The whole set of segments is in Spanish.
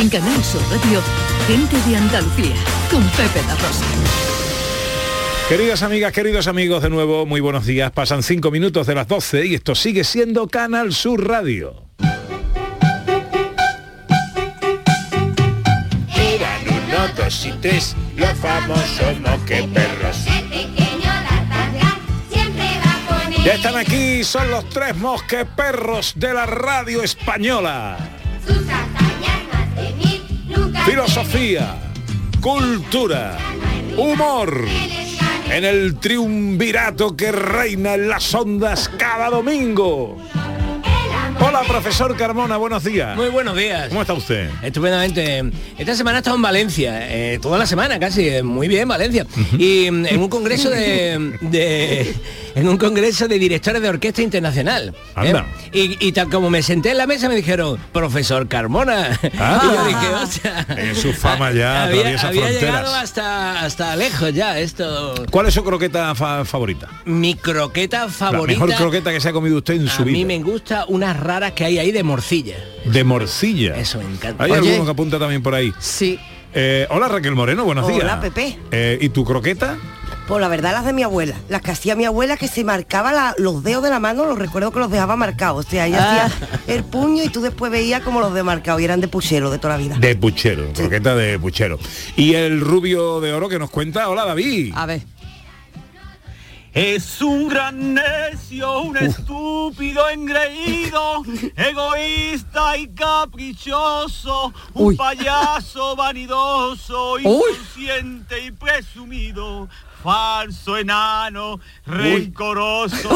En Canal Sur Radio, gente de Andalucía, con Pepe La Rosa. Queridas amigas, queridos amigos, de nuevo, muy buenos días. Pasan cinco minutos de las 12 y esto sigue siendo Canal Sur Radio. Eran uno, dos y tres, los famosos moqueperros. Ya están aquí, son los tres mosqueperros de la radio española. Filosofía, cultura, humor. En el triunvirato que reina en las ondas cada domingo. Hola, profesor Carmona, buenos días. Muy buenos días. ¿Cómo está usted? Estupendamente. Esta semana he estado en Valencia, eh, toda la semana casi, eh, muy bien Valencia. Y mm, en un congreso de, de- en un congreso de directores de orquesta internacional. ¿eh? Anda. Y, y tal como me senté en la mesa me dijeron, profesor Carmona. Ah. y yo dije, hostia. En su fama ya había, atraviesa había fronteras. llegado hasta, hasta lejos ya esto. ¿Cuál es su croqueta fa- favorita? Mi croqueta favorita. La mejor croqueta que se ha comido usted en a su mí vida. me gusta unas raras que hay ahí de morcilla. De morcilla. Eso me encanta. Hay Oye. alguno que apunta también por ahí. Sí. Eh, hola Raquel Moreno, buenos Hola, días. Pepe. Eh, ¿Y tu croqueta? Pues la verdad las de mi abuela, las que hacía mi abuela que se marcaba la- los dedos de la mano, los recuerdo que los dejaba marcados. O sea, ella Ah. hacía el puño y tú después veías como los de marcados y eran de puchero de toda la vida. De puchero, croqueta de puchero. Y el rubio de oro que nos cuenta, hola David. A ver. Es un gran necio, un estúpido engreído, egoísta y caprichoso, un Uy. payaso vanidoso, inconsciente y presumido, falso enano, rencoroso,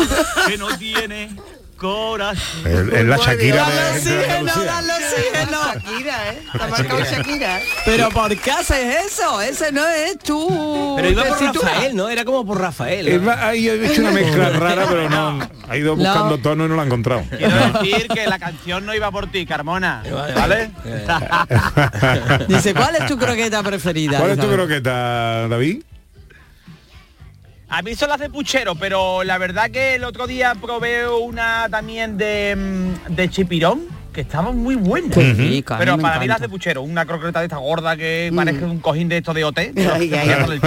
que no tiene corazón. Es la Shakira de, de Andalucía. Shakira, ¿eh? Está marcado Shakira, ¿eh? Pero ¿por qué haces eso? Ese no es tú. Pero iba por. Rafael, ¿no? Era como por Rafael. Él va- Ahí ha hecho una mezcla rara, pero no. Ha ido buscando tono y no lo ha encontrado. Quiero decir que la canción no iba por ti, Carmona, ¿vale? Dice, ¿cuál es tu croqueta preferida? ¿Cuál es tu croqueta, David? A mí las de puchero, pero la verdad que el otro día probé una también de, mm, de chipirón, que estaban muy buenas. Mí Pero para mí las de puchero, una croqueta de esta gorda que parece un cojín de esto de ay.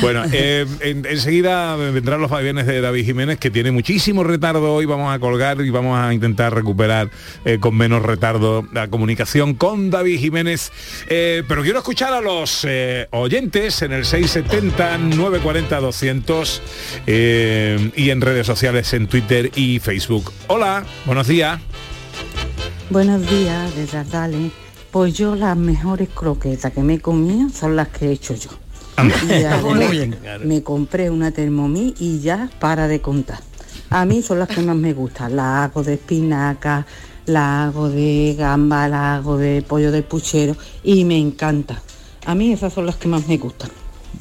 Bueno, eh, en- enseguida vendrán los vaivenes de David Jiménez, que tiene muchísimo retardo hoy. Vamos a colgar y vamos a intentar recuperar eh, con menos retardo la comunicación con David Jiménez. Eh, pero quiero escuchar a los eh, oyentes en el 670-940-200 eh, y en redes sociales, en Twitter y Facebook. Hola, buenos días. Buenos días, de Dale. Pues yo las mejores croquetas que me he comido son las que he hecho yo. Me compré una Thermomix y ya para de contar. A mí son las que más me gustan. Las hago de espinaca, las hago de gamba, las hago de pollo del puchero y me encanta. A mí esas son las que más me gustan.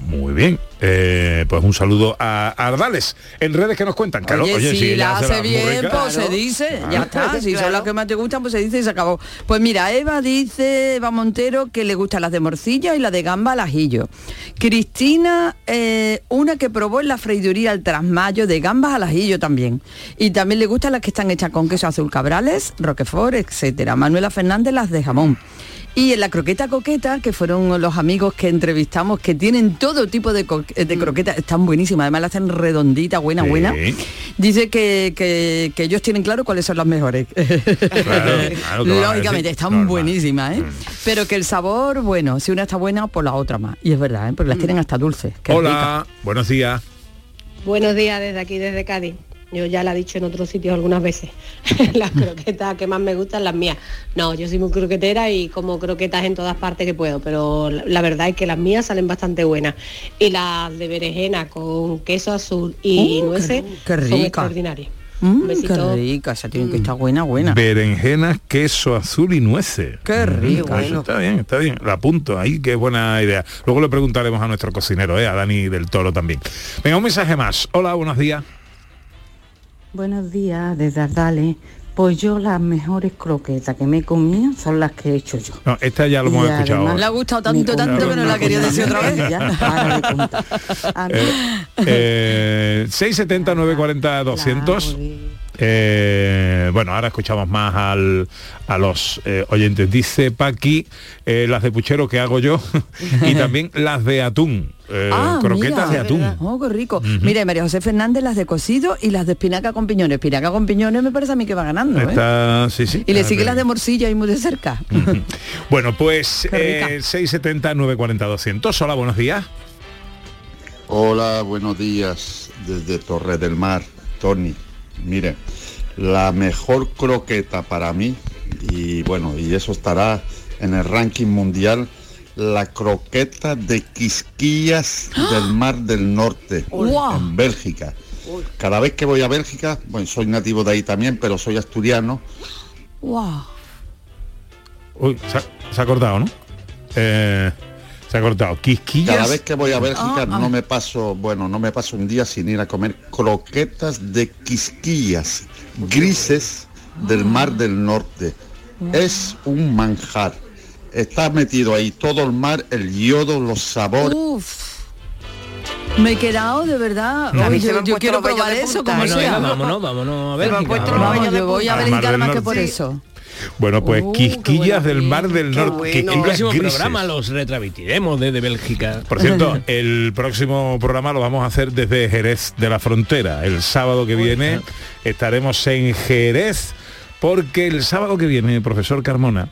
Muy bien. Eh, pues un saludo a Ardales. En redes que nos cuentan. Claro, oye, oye, si la hace las bien, pues se dice, ya está. Si son Claro. las que más te gustan, pues se dice y se acabó. Pues mira, Eva dice, Eva Montero, que le gustan las de morcilla y la de gamba al ajillo. Cristina, eh, una que probó en la freiduría al trasmayo de gambas al ajillo también. Y también le gustan las que están hechas con queso azul cabrales, roquefort, etcétera. Manuela Fernández, las de jamón. Y en la croqueta coqueta, que fueron los amigos que entrevistamos, que tienen todo tipo de, co- de croquetas, están buenísimas, además la hacen redondita, buena, Sí. buena. Dice que, que- que ellos tienen claro cuáles son las mejores. claro, ¿qué van a Lógicamente, están Normal. buenísimas, ¿eh? Pero que el sabor, bueno, si una está buena, pues la otra más. Y es verdad, ¿eh? porque las tienen hasta dulces. Hola, buenos días. Buenos días desde aquí, desde Cádiz. Yo ya la he dicho en otros sitios algunas veces. las croquetas que más me gustan, las mías. No, yo soy muy croquetera y como croquetas en todas partes que puedo, pero la, verdad es que las mías salen bastante buenas. Y las de berenjena con queso azul y Uh, nueces qué- qué son rica. extraordinarias. Mm, Un qué besito. rica, esa tiene que estar buena, buena. Berenjenas, queso azul y nueces. Qué Mm, rico. está bien, está bien. La apunto ahí, qué buena idea. Luego le preguntaremos a nuestro cocinero, ¿eh? a Dani del Toro también. Venga, un mensaje más. Hola, buenos días. Buenos días, de Dale. Pues yo las mejores croquetas que me he comido son las que he hecho yo. No, esta ya lo Y hemos escuchado. además Le ha gustado tanto, tanto que no la quería decir otra vez. Eh, Eh, 670 940 200. Eh, bueno, ahora escuchamos más al- a los eh, oyentes. Dice Paqui, eh, las de puchero que hago yo y también las de atún. Eh, Ah, croquetas mira. de atún. Oh, qué rico. Mira, y María José Fernández las de cocido y las de espinaca con piñones. Espinaca con piñones me parece a mí que va ganando, ¿eh? Está, sí, sí. Y le Ah, sigue bien. las de morcilla y muy de cerca. Bueno, pues Qué rica. eh, 670 940 200. Hola, buenos días. Hola, buenos días desde Torre del Mar, Tony. Mire, la mejor croqueta para mí, y bueno, y eso estará en el ranking mundial, la croqueta de Quisquillas del Mar del Norte, en Bélgica. Cada vez que voy a Bélgica, bueno, soy nativo de ahí también, pero soy asturiano, Wow. Uy, se ha, se ha cortado, ¿no? Eh, se ha cortado. Quisquillas. Cada vez que voy a Bélgica Ah, ah. no me paso, bueno, no me paso un día sin ir a comer croquetas de quisquillas grises del Mar del Norte. Es un manjar. Está metido ahí todo el mar, el yodo, los sabores. Uf. Me he quedado de verdad. Oye, yo, quiero probar eso como ¿eh? Bueno, sea. venga, vámonos, vámonos a los Vamos. yo voy a del más que por Sí. eso. Bueno, pues Uh, Quisquillas bueno, del Mar del Norte. bueno. El próximo grises. programa los retransmitiremos desde Bélgica. Por cierto, el próximo programa lo vamos a hacer desde Jerez de la Frontera. El sábado que viene estaremos en Jerez porque el sábado que viene, profesor Carmona,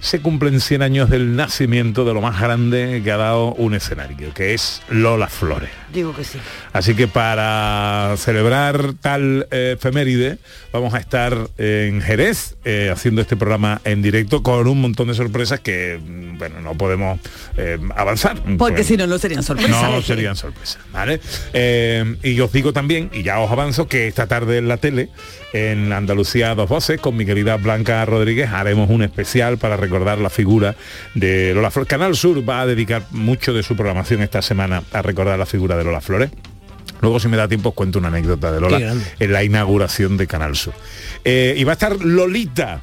se cumplen 100 años del nacimiento de lo más grande que ha dado un escenario, que es Lola Flores. Digo que sí. Así que para celebrar tal eh, efeméride, vamos a estar en Jerez eh, haciendo este programa en directo con un montón de sorpresas que, mm, bueno, no podemos eh, avanzar. Porque si no, no serían sorpresas. no serían sorpresas, ¿vale? Eh, y os digo también, y ya os avanzo, que esta tarde en la tele, en Andalucía Dos Voces, con mi querida Blanca Rodríguez, haremos un especial para recordar la figura de Lola Flores. Canal Sur va a dedicar mucho de su programación esta semana a recordar la figura de Lola Flores. Luego, si me da tiempo, os cuento una anécdota de Lola en la inauguración de Canal Sur. Eh, y va a estar Lolita,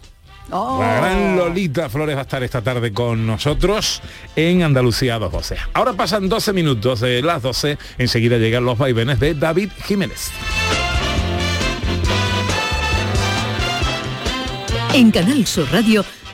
Oh. la gran Lolita Flores va a estar esta tarde con nosotros en Andalucía Dos Voces. Ahora pasan 12 minutos de las 12, enseguida llegan los vaivenes de David Jiménez. En Canal Sur Radio,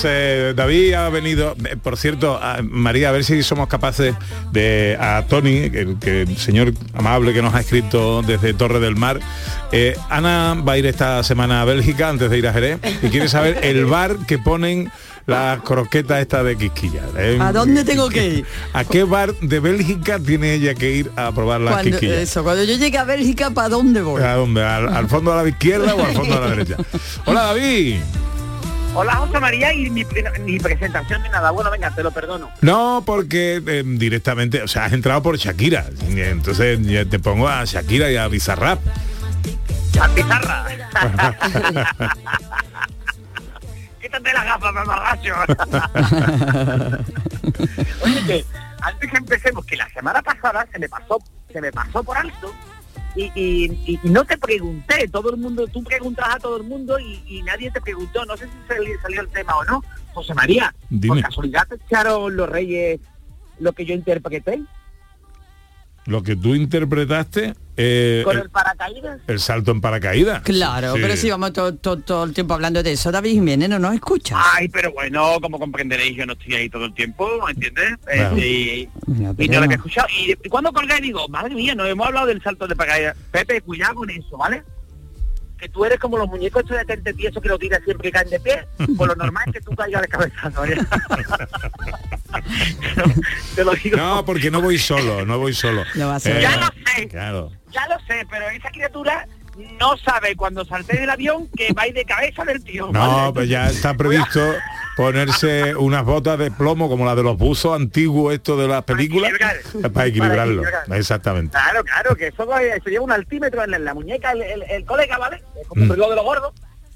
Pues eh, David ha venido, eh, por cierto, a- María, a ver si somos capaces de a Tony, que, que el señor amable que nos ha escrito desde Torre del Mar. eh, Ana va a ir esta semana a Bélgica antes de ir a Jerez y quiere saber el bar que ponen las croquetas esta de Quisquilla. ¿eh? ¿A dónde tengo que ir? ¿A qué bar de Bélgica tiene ella que ir a probar las Cuando, quisquillas? eso, cuando yo llegue a Bélgica, ¿para dónde voy? ¿A dónde? ¿Al, al fondo a la izquierda o al fondo a la derecha? Hola David. Hola José María y mi, mi presentación ni nada. Bueno, venga, te lo perdono. No, porque eh, directamente, o sea, has entrado por Shakira. Entonces ya te pongo a Shakira y a Bizarrap. La pizarra. Quítate las gafas, mamarracho. Oye, que antes que empecemos, que la semana pasada se me pasó, se me pasó por alto y, y- y- y no te pregunté, todo el mundo, tú preguntas a todo el mundo y, y nadie te preguntó, no sé si salió, salió el tema o no. José María, Dime. por casualidad te echaron los reyes lo que yo interpreté Lo que tú interpretaste, eh, con el, el paracaídas. el salto en paracaídas. Claro, Sí. pero si vamos todo, todo- todo el tiempo hablando de eso, David Jiménez no nos escucha. Ay, pero bueno, como comprenderéis, yo no estoy ahí todo el tiempo, ¿entiendes? Eh, Claro. y, no lo había escuchado. Y cuando colgué digo, madre mía, no hemos hablado del salto de paracaídas. Pepe, cuidado con eso, ¿vale? Que tú eres como los muñecos estos de tente tieso que lo tiras siempre que caen de pie, pues lo normal es que tú caigas de cabeza. ¿no? Te lo digo. No, porque no voy solo, no voy solo. Eh, Ya lo sé, Claro. ya lo sé, pero esa criatura no sabe cuando salte del avión que va a ir de cabeza del tío. No, ¿vale? pues ya está previsto ponerse unas botas de plomo como las de los buzos antiguos estos de las películas para equilibrarlo. equilibrar. Exactamente. Claro, claro, que eso, eso lleva un altímetro en la, la muñeca el, el- el colega, ¿vale? Es como un Mm. reloj de los gordos.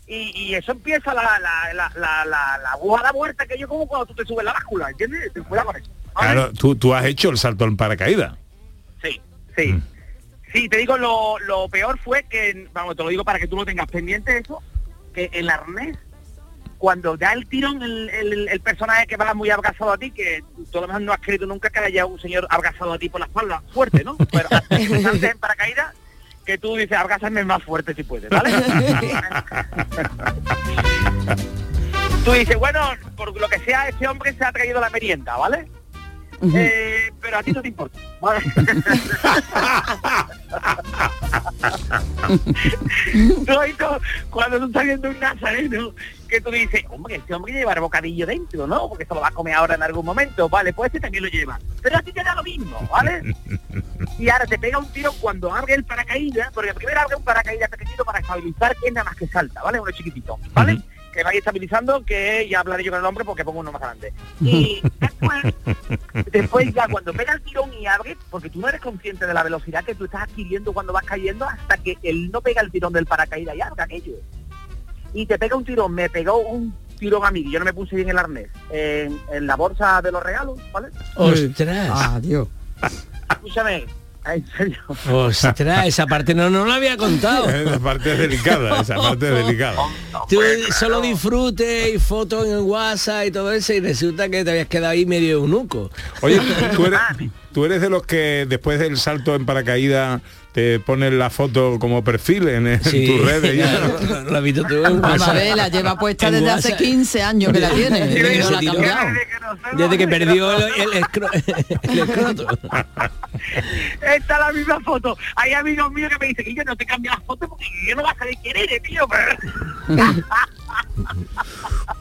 Y, y eso empieza la, la, la, la, la, la aguja da vuelta que yo como cuando tú te subes la báscula, ¿entiendes? Cuidado con eso. Claro, tú, tú has hecho el salto en paracaídas. Sí, sí. Sí, te digo, lo, lo peor fue que, vamos, te lo digo para que tú lo tengas pendiente eso, que el arnés, cuando da el tirón el, el- el personaje que va muy abrazado a ti, que tú a lo mejor no has creído nunca que haya un señor abrazado a ti por la espalda, fuerte, ¿no? Pero antes en paracaídas, que tú dices, abrázame más fuerte si puedes, ¿vale? tú dices, bueno, por lo que sea, este hombre se ha traído la merienda, ¿vale? Eh, pero a ti no te importa. has visto cuando tú estás viendo un nazareno que tú dices, hombre, este hombre lleva el bocadillo dentro, ¿no? Porque se lo va a comer ahora en algún momento, vale, pues este también lo lleva. Pero a ti te da lo mismo, ¿vale? y ahora te pega un tiro cuando abre el paracaídas, porque primero abre un paracaídas pequeñito para estabilizar que es nada más que salta, ¿vale? Uno chiquitito, ¿vale? Que vaya estabilizando, que ya hablaré yo con el hombre porque pongo uno más grande. Y después, después ya cuando pega el tirón y abre, porque tú no eres consciente de la velocidad que tú estás adquiriendo cuando vas cayendo hasta que él no pega el tirón del paracaídas y abre aquello. Y te pega un tirón, me pegó un tirón a mí, yo no me puse bien el arnés, en, en la bolsa de los regalos, ¿vale? Ostras. Adiós. Escúchame, en serio. Ostras, esa parte no, no la había contado. Esa parte es delicada, esa parte es delicada. Tú solo disfrute y fotos en WhatsApp y todo eso y resulta que te habías quedado ahí medio eunuco. Oye, tú eres, tú eres de los que después del salto en paracaídas te pones la foto como perfil en, en Sí. tus redes. y eso? Lo, lo has visto tú ver, la lleva puesta desde hace WhatsApp. 15 años que la tiene. Se la tiró. Desde que perdió el, el, escro- el escroto. Esta es la misma foto. Hay amigos míos que me dicen que yo no te cambio la foto porque yo no vas a saber quién eres, tío. Pero...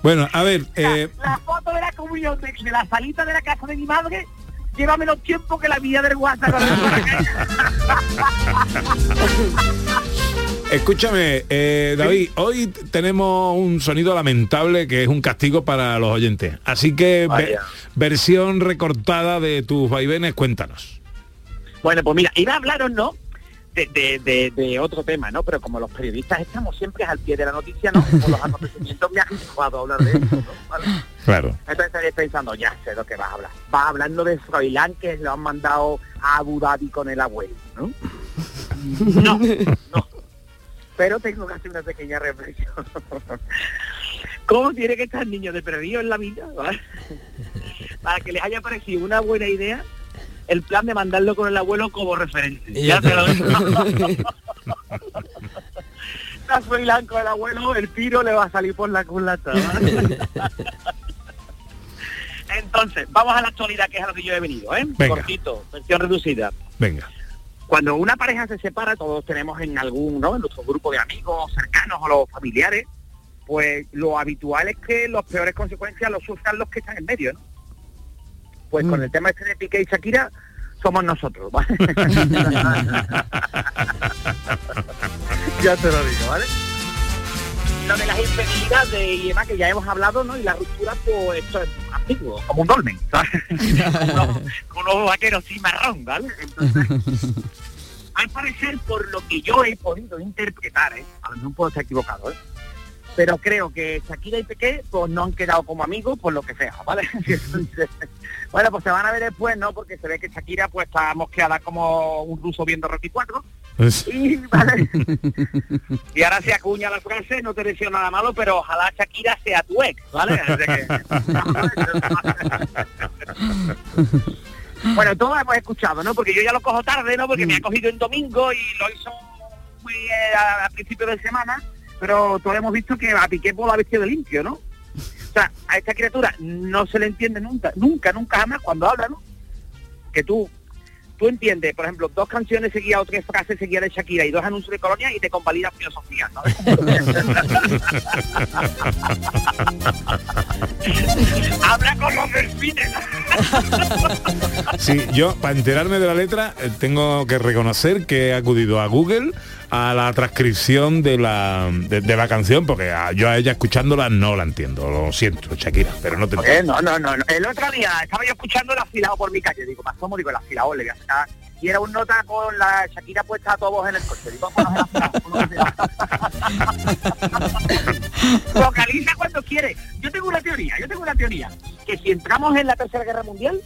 Bueno, a ver, eh, la foto de la comunión de, de la salita de la casa de mi madre lleva menos tiempo que la vida del WhatsApp. escúchame, eh, David, hoy tenemos un sonido lamentable que es un castigo para los oyentes. Así que ve- versión recortada de tus vaivenes, cuéntanos. Bueno, pues mira, iba a hablaros, ¿no? De, de, de- de otro tema, ¿no? Pero como los periodistas estamos siempre al pie de la noticia, ¿no? Los acontecimientos me ha dejado hablar de eso, ¿no? ¿Vale? Claro. Entonces estaréis pensando, ya sé lo que vas a hablar. Vas hablando de Froilán que lo han mandado a Abu Dhabi con el abuelo, ¿no? No, no. Pero tengo que hacer una pequeña reflexión. ¿Cómo tiene que estar niño de perdido en la vida? ¿vale? Para que les haya parecido una buena idea el plan de mandarlo con el abuelo como referencia. Y Ya te lo digo. Está Froilán con el abuelo, el tiro le va a salir por la culata. ¿vale? Entonces, vamos a la actualidad, que es a lo que yo he venido, ¿eh? Venga. Cortito, versión reducida. Venga. Cuando una pareja se separa, todos tenemos en algún, ¿no? En nuestro grupo de amigos cercanos o los familiares, pues lo habitual es que las peores consecuencias los sufran los que están en medio, ¿no? Pues con el tema este de Piqué y Shakira, somos nosotros, ¿vale? ya te lo digo, ¿vale? Lo de las infidelidades y demás que ya hemos hablado, ¿no? Y la ruptura, pues esto es antiguo, como un dolmen, ¿sabes? con, unos, vaqueros cimarrón, ¿vale? Entonces, al parecer, por lo que yo he podido interpretar, ¿eh? a lo mejor puedo estar equivocado, ¿eh? Pero creo que Shakira y Piqué pues no han quedado como amigos por lo que sea, ¿vale? Bueno, pues se van a ver después, ¿no? Porque se ve que Shakira pues está mosqueada como un ruso viendo Rocky 4 y, ¿vale? y ahora se acuña la frase, no te deseo nada malo, pero ojalá Shakira sea tu ex, ¿vale? Que- bueno, todos hemos escuchado, ¿no? Porque yo ya lo cojo tarde, ¿no? Porque me ha cogido en domingo y lo hizo muy eh, a, a principio de semana, pero todos hemos visto que a Piqué lo ha vestido de limpio, ¿no? O sea, a esta criatura no se le entiende nunca, nunca, nunca jamás cuando habla, ¿no? Que tú tú entiendes, por ejemplo, dos canciones seguidas o tres frases seguidas de Shakira y dos anuncios de Colonia y te convalida filosofía, ¿sabes? Habla con los delfines. Sí, yo para enterarme de la letra eh, tengo que reconocer que he acudido a Google a la transcripción de la de, de la canción porque a- yo a ella escuchándola no la entiendo. Lo siento, Shakira, pero no te no, no, no, no. El otro día estaba yo escuchando el afilado por mi calle. Digo, más digo, el afilado le voy a sacar. Y era un nota con la Shakira puesta a todos en el coche. Digo. Vocaliza cuando quiere. Yo tengo una teoría, yo tengo una teoría. Que si entramos en la Tercera Guerra Mundial,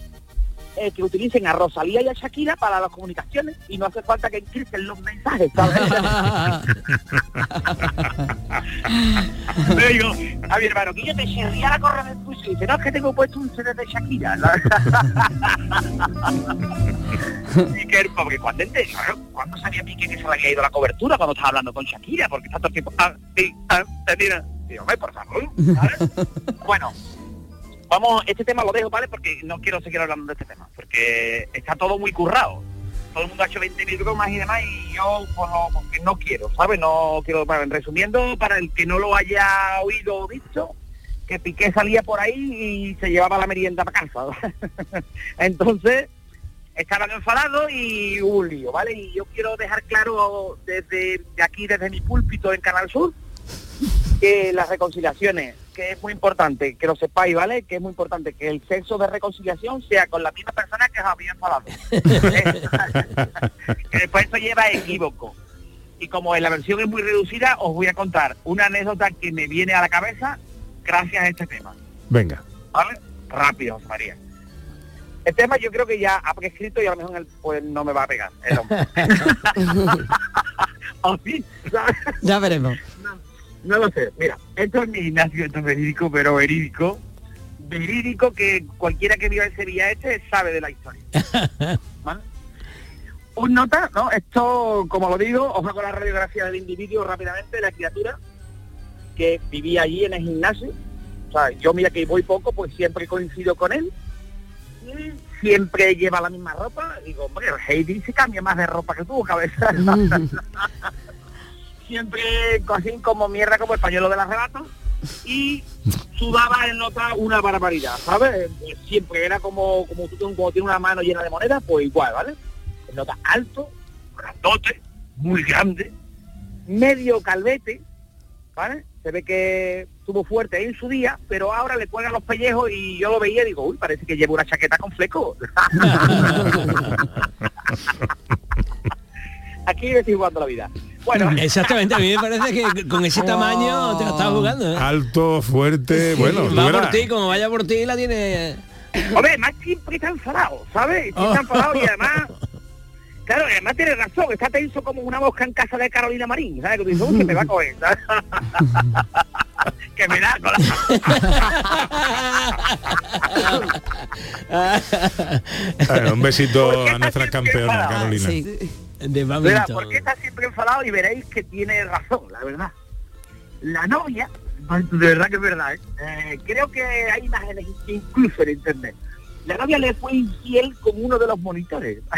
eh, que utilicen a Rosalía y a Shakira para las comunicaciones y no hace falta que encripten los mensajes, ¿sabes? Le digo a mi hermano, que yo te chirría la correa del tuyo y dice, no, es que tengo puesto un CD de Shakira. y que porque cuando ente- cuando sabía Piqué que se le había ido la cobertura cuando estaba hablando con Shakira, porque está todo el tiempo, ah, sí, ah, te mira. Digo, "Hombre, por favor, ¿sabes? bueno, vamos, este tema lo dejo, ¿vale? Porque no quiero seguir hablando de este tema, porque está todo muy currado. Todo el mundo ha hecho 20.000 bromas y demás y yo pues, no, quiero, ¿sabes? No quiero, bueno, resumiendo, para el que no lo haya oído o visto, que Piqué salía por ahí y se llevaba la merienda para casa. Entonces, estaban enfadados y hubo un lío, ¿vale? Y yo quiero dejar claro desde de aquí, desde mi púlpito en Canal Sur, que las reconciliaciones, que es muy importante, que lo sepáis, ¿vale? Que es muy importante que el sexo de reconciliación sea con la misma persona que os había enfadado. que después eso lleva a equívoco. Y como en la versión es muy reducida, os voy a contar una anécdota que me viene a la cabeza gracias a este tema. Venga. ¿Vale? Rápido, José María. El tema yo creo que ya ha prescrito y a lo mejor el, pues no me va a pegar. el hombre. ¿O sí? ¿Sabes? Ya veremos. No lo sé. Mira, esto es mi gimnasio, esto es verídico, pero verídico. Verídico que cualquiera que viva en Sevilla este sabe de la historia. ¿Vale? Un nota, ¿no? Esto, como lo digo, os hago la radiografía del individuo rápidamente, de la criatura que vivía allí en el gimnasio. O sea, yo mira que voy poco, pues siempre coincido con él. Y siempre lleva la misma ropa. Digo, hombre, Heidi se cambia más de ropa que tú, cabeza. siempre así como mierda como el pañuelo del arrebato y sudaba en nota una barbaridad, ¿sabes? Pues siempre era como como tú como tienes una mano llena de monedas, pues igual, ¿vale? En nota alto, grandote, muy grande, medio calvete, ¿vale? Se ve que estuvo fuerte ahí en su día, pero ahora le cuelgan los pellejos y yo lo veía y digo, uy, parece que lleva una chaqueta con fleco. Aquí estoy jugando la vida. Bueno, Exactamente, a mí me parece que con ese tamaño te la estás jugando. ¿eh? Alto, fuerte, bueno, tú va por ti, como vaya por ti la tiene. Hombre, además siempre está enfadado, ¿sabes? Está enfadado y además, claro, además tiene razón, está tenso como una mosca en casa de Carolina Marín, ¿sabes? Que me va a coger, ¿sabes? que me da con Eh, un besito a nuestra campeona, Carolina. De la... Mira, ¿por qué está siempre enfadado? Y veréis que tiene razón, la verdad. La novia, de verdad que es verdad, ¿eh? Eh, creo que hay imágenes incluso en internet. La novia le fue infiel con uno de los monitores.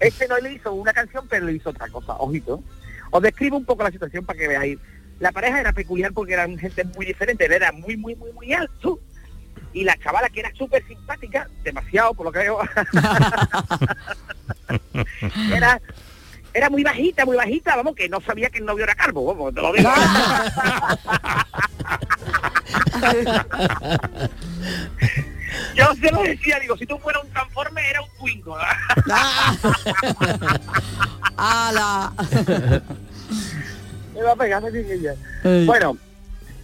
Este no le hizo una canción, pero le hizo otra cosa, ojito. Os describo un poco la situación para que veáis. La pareja era peculiar porque eran gente muy diferente, él era muy, muy, muy, muy alto. Y la chavala que era súper simpática, demasiado por lo que veo, era, era muy bajita, muy bajita, vamos, que no sabía que el novio era calvo, vamos, te lo digo. Yo se lo decía, digo, si tú fueras un transforme era un Twingo. ¡Hala! Me va a pegar, me. Bueno,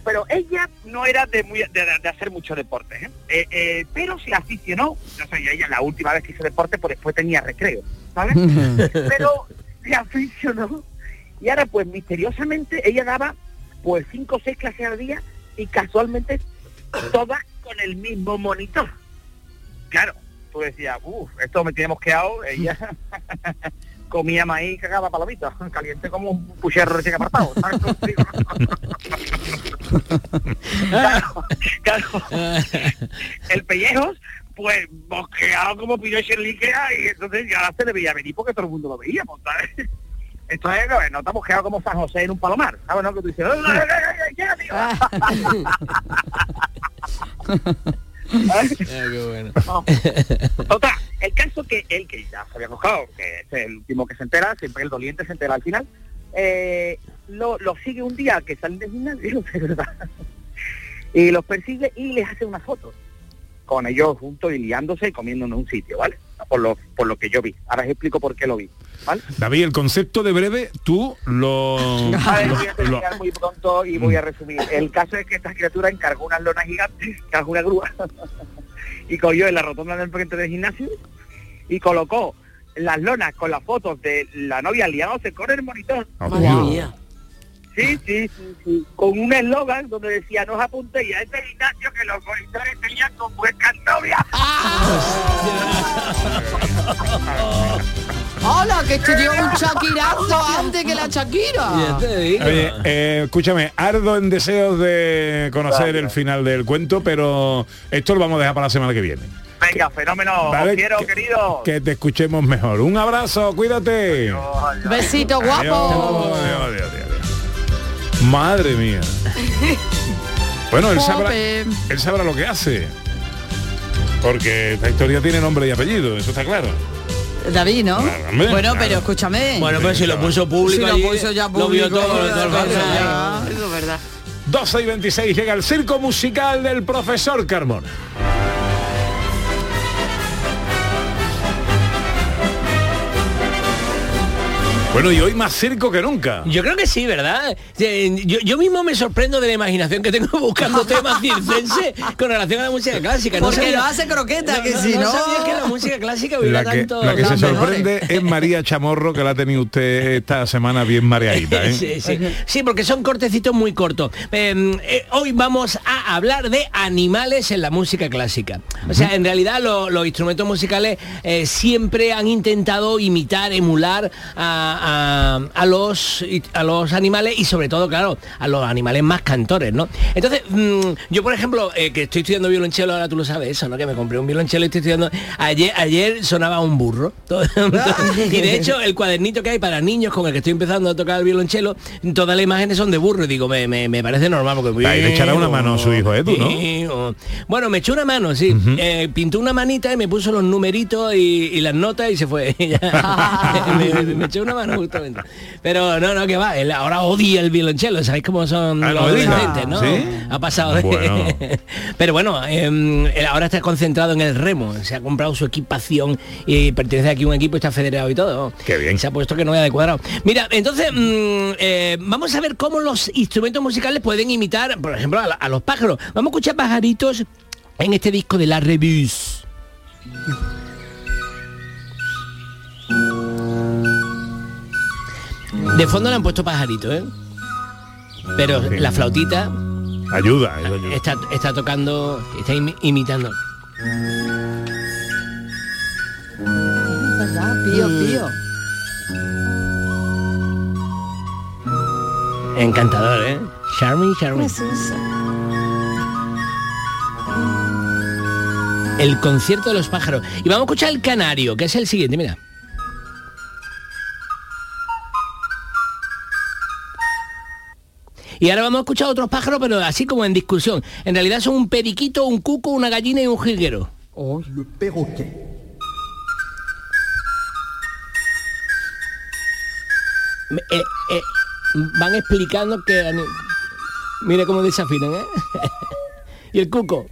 pero ella no era de, muy, de, de hacer mucho deporte, ¿eh? Eh, eh, pero se aficionó, no sé, ella la última vez que hizo deporte, pues después tenía recreo, ¿sabes? pero se aficionó y ahora pues misteriosamente ella daba pues cinco o seis clases al día y casualmente todas con el mismo monitor. Claro, tú decías, uff, esto me tiene mosqueado, ella comía maíz y cagaba palomitas, caliente como un pucherro recién apartado. ¿sabes? claro, claro. El pellejos, pues bosqueado como Pinochet Ikea y entonces ya se le veía venir porque todo el mundo lo veíamos, ¿sabes? Entonces, no, no está bosqueado como San José en un palomar, ¿sabes? No? Que tú dices, "Ay, ay, ay, ay, llega, tío". No. El caso que él que ya se había cojado, que es el último que se entera, siempre el doliente se entera al final, eh, lo, lo sigue un día que salen del gimnasio, de verdad, y los persigue y les hace una foto con ellos juntos y liándose y comiendo en un sitio, ¿vale? Por lo, por lo que yo vi. Ahora os explico por qué lo vi, ¿vale? David, el concepto de breve, tú lo... A ver, lo- voy a terminar muy pronto y voy a resumir. El caso es que esta criatura encargó unas lonas gigantes, cargó una grúa, y cogió en la rotonda del frente del gimnasio y colocó las lonas con las fotos de la novia liándose con el monitor. Madre mía. Sí, sí, sí, sí. Con un eslogan donde decía, no os apuntéis a este gimnasio que los monitores tenían con vuestras novias. ¡Hola! Que te dio un chaquirazo antes que la Shakira. Oye, eh, escúchame, ardo en deseos de conocer el final del cuento, pero esto lo vamos a dejar para la semana que viene. Venga, fenómeno. Vale, os quiero, que- querido. Que te escuchemos mejor. Un abrazo, cuídate. Besito guapo. Adiós, adiós, adiós, adiós. Madre mía. Bueno, él sabrá, él sabrá lo que hace. Porque esta historia tiene nombre y apellido, eso está claro. David, ¿no? hombre, bueno, claro. pero escúchame. Bueno, pero si lo puso público Si lo allí, puso ya lo vio público, todo, todo el barrio ya. Eso es verdad. 12 y 26 llega el circo musical del profesor Carmona. Bueno, y hoy más circo que nunca. Yo creo que sí, ¿verdad? Yo, yo mismo me sorprendo de la imaginación que tengo buscando temas circenses con relación a la música clásica. Porque sabía- no hace croqueta, que si no- sabía que la música clásica hubiera La que, tanto... la que se mejores. sorprende es María Chamorro, que la ha tenido usted esta semana bien mareadita. ¿eh? Sí, sí. Sí, porque son cortecitos muy cortos. Eh, eh, hoy vamos a hablar de animales en la música clásica. O sea, en realidad lo- los instrumentos musicales eh, siempre han intentado imitar, emular a, a- a los, a los animales y sobre todo, claro, a los animales más cantores, ¿no? Entonces, mm, yo por ejemplo, eh, que estoy estudiando violonchelo, ahora tú lo sabes eso, ¿no? Que me compré un violonchelo y estoy estudiando. Ayer, ayer sonaba un burro. Todo- y de hecho, el cuadernito que hay para niños con el que estoy empezando a tocar el violonchelo, todas las imágenes son de burro. Y digo, me, me- me parece normal porque Ahí le echará una mano a su hijo, ¿eh? Tú, ¿no? Sí, o- Bueno, me echó una mano, sí. Eh, pintó una manita y me puso los numeritos y, y las notas y se fue. Me, me- me echó una mano justamente. Pero no, no, que va. Él ahora odia el violonchelo. ¿Sabéis cómo son Ah, los adolescentes, no? ¿Sí? Ha pasado de... Bueno. Pero bueno, em, él ahora está concentrado en el remo. Se ha comprado su equipación y pertenece aquí a un equipo está federado y todo. Qué bien. Se ha puesto que no vaya de cuadrado. Mira, entonces mm, eh, vamos a ver cómo los instrumentos musicales pueden imitar, por ejemplo, a, la- a los pájaros. Vamos a escuchar pajaritos en este disco de la Rebus. De fondo le han puesto pajaritos, ¿eh? Pero la flautita Ayuda, eso ayuda. está, está tocando, está imi- imitando. ¿Verdad? Pío, pío. Encantador, ¿eh? Charming, charming. El concierto de los pájaros. Y vamos a escuchar el canario, que es el siguiente, mira. Y ahora vamos a escuchar otros pájaros, pero así como en discusión. En realidad son un periquito, un cuco, una gallina y un jilguero. Le perroquet. Eh, eh, van explicando que... Mira cómo desafinan, ¿eh? y el cuco.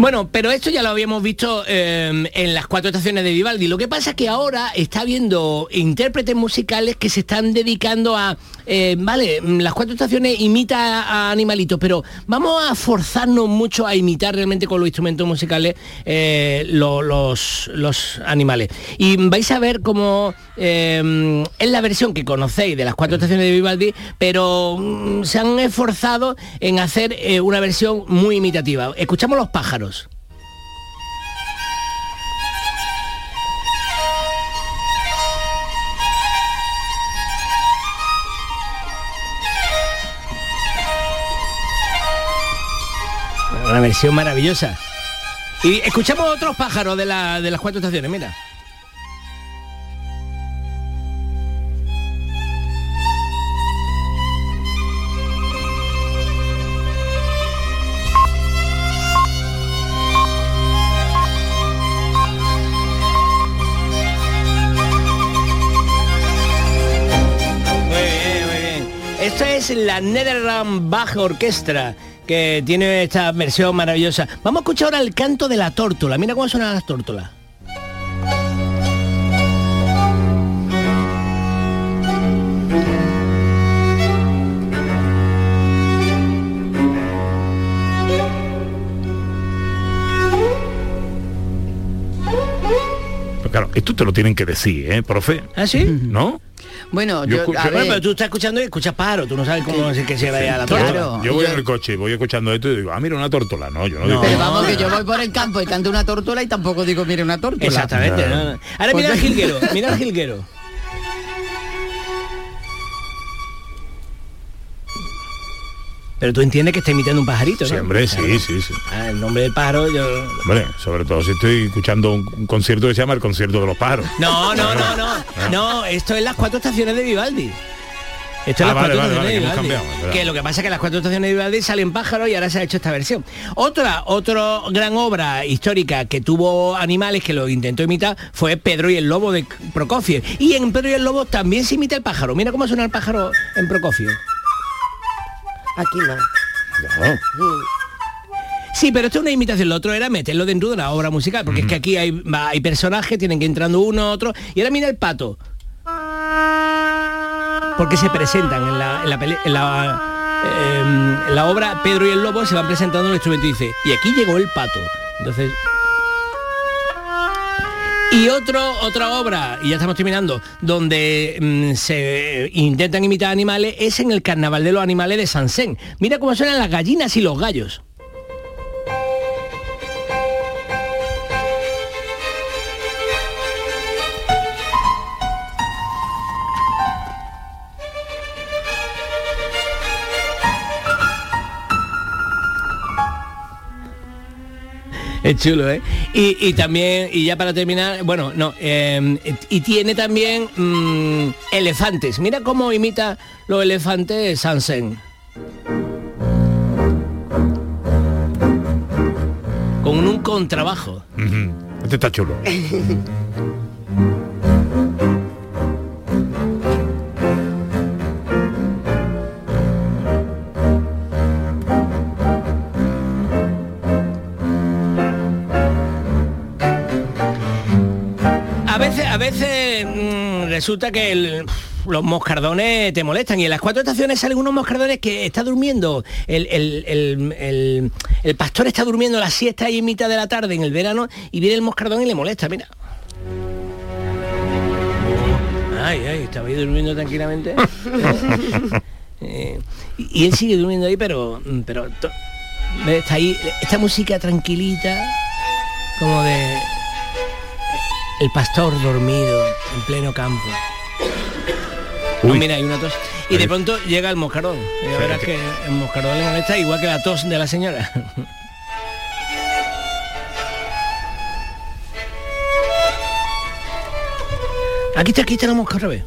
Bueno, pero esto ya lo habíamos visto eh, en las cuatro estaciones de Vivaldi. Lo que pasa es que ahora está habiendo intérpretes musicales que se están dedicando a, eh, vale, las cuatro estaciones imita a, animalitos, pero vamos a forzarnos mucho a imitar realmente con los instrumentos musicales eh, lo- los, los animales. Y vais a ver cómo eh, es la versión que conocéis de las cuatro estaciones de Vivaldi, pero mm, se han esforzado en hacer eh, una versión muy imitativa. Escuchamos los pájaros. Versión maravillosa. Y escuchamos otros pájaros de, la- de las cuatro estaciones, mira. Esto es la Netherland Bach Orchestra que tiene esta versión maravillosa. Vamos a escuchar ahora el canto de la tórtola. Mira cómo suenan las tórtolas. Pero claro, esto te lo tienen que decir, ¿eh, profe? ¿Ah, sí? ¿No? Bueno, Yo yo, escucho- a Bueno, ver, Bueno, pero tú estás escuchando y escuchas pájaro. Tú no sabes cómo es que se vaya a la Claro. Yo voy yo- en el coche, voy escuchando esto y digo, ah, mira, una tórtola. No, yo no, digo. pero vamos que yo voy por el campo y canto una tórtola y tampoco digo, mire, una tórtola. Exactamente. no, no. Ahora mira el Porque- jilguero. Mira el jilguero. Pero tú entiendes que está imitando un pajarito, ¿no? Sí, hombre, sí, sí, sí. Ah, el nombre del pájaro, yo... Hombre, sobre todo si estoy escuchando un, un concierto que se llama el concierto de los pájaros. No, no, no, no. No, esto es las cuatro estaciones de Vivaldi. Esto es Ah, las vale, cuatro vale, estaciones vale, de Vivaldi. que lo que pasa es que las cuatro estaciones de Vivaldi salen pájaros y ahora se ha hecho esta versión. Otra, otra gran obra histórica que tuvo animales que lo intentó imitar fue Pedro y el Lobo de Prokofiev. Y en Pedro y el Lobo también se imita el pájaro. Mira cómo suena el pájaro en Prokofiev. Aquí no. Sí, pero esto es una imitación. Lo otro era meterlo dentro de una obra musical, porque es que aquí hay, hay personajes, tienen que ir entrando uno, otro. Y ahora mira el pato. Porque se presentan en la, en la, peli- en la, eh, en la obra Pedro y el Lobo, se van presentando el instrumento y dice, y aquí llegó el pato. Entonces... Y otro, otra obra, y ya estamos terminando, donde mm, se intentan imitar animales, es en el Carnaval de los Animales de Sansén. Mira cómo suenan las gallinas y los gallos. Es chulo, ¿eh? Y, y también, y ya para terminar, bueno, no, eh, y tiene también mm, elefantes. Mira cómo imita los elefantes Sansen. Con un contrabajo. Este está chulo. resulta que el- los moscardones te molestan y en las cuatro estaciones salen unos moscardones que está durmiendo, el, el- el- pastor está durmiendo la siesta ahí en mitad de la tarde en el verano y viene el moscardón y le molesta, mira. Ay, ay, estaba ahí durmiendo tranquilamente. Eh, y y él sigue durmiendo ahí, pero, pero está ahí, esta música tranquilita, como de el pastor dormido en pleno campo. Uy. Oh, mira, hay una tos. Y de pronto llega el moscardón. Y Sí, verás sí. que el moscardón le molesta igual que la tos de la señora. Aquí está, aquí está la mosca otra vez.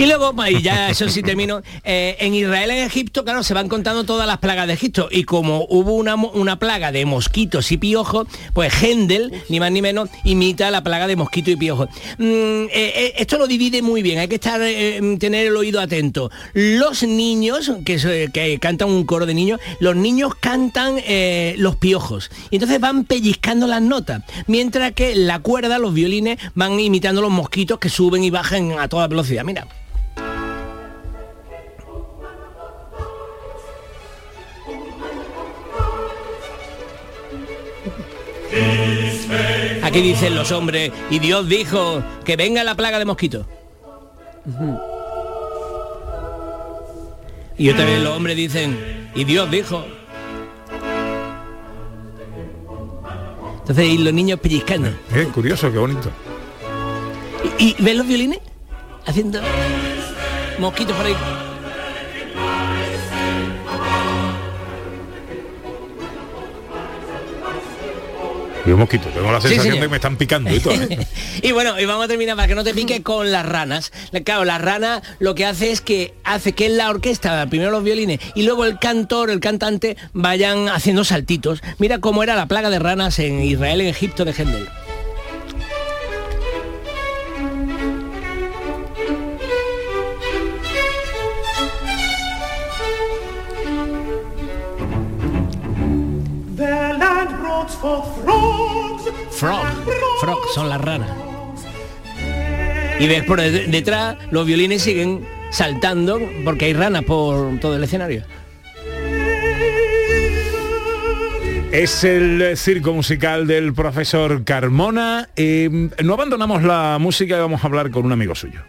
Y luego, y ya eso sí termino, eh, en Israel, en Egipto, claro, se van contando todas las plagas de Egipto. Y como hubo una, una plaga de mosquitos y piojos, pues Händel, ni más ni menos, imita la plaga de mosquito y piojos. Mm, eh, eh, esto lo divide muy bien, hay que estar, eh, tener el oído atento. Los niños, que, que cantan un coro de niños, los niños cantan los piojos. Y entonces van pellizcando las notas. Mientras que la cuerda, los violines, van imitando los mosquitos que suben y bajan a toda velocidad. Mira. Aquí dicen los hombres, y Dios dijo que venga la plaga de mosquitos. Y otra vez los hombres dicen, y Dios dijo. Entonces, y los niños pellizcando. Eh, curioso, qué bonito. ¿Y, y ven los violines? Haciendo mosquitos por ahí. Uy, un mosquito, tengo la sensación de que me están picando y todo, ¿eh? y bueno, y vamos a terminar para que no te pique con las ranas. Claro, la rana lo que hace es que hace que en la orquesta, primero los violines y luego el cantor, el cantante, vayan haciendo saltitos. Mira cómo era la plaga de ranas en Israel, en Egipto de Händel. Frog, frog, son las ranas. Y ves por de- detrás los violines siguen saltando porque hay ranas por todo el escenario. Es el circo musical del profesor Carmona. Eh, no abandonamos la música y vamos a hablar con un amigo suyo.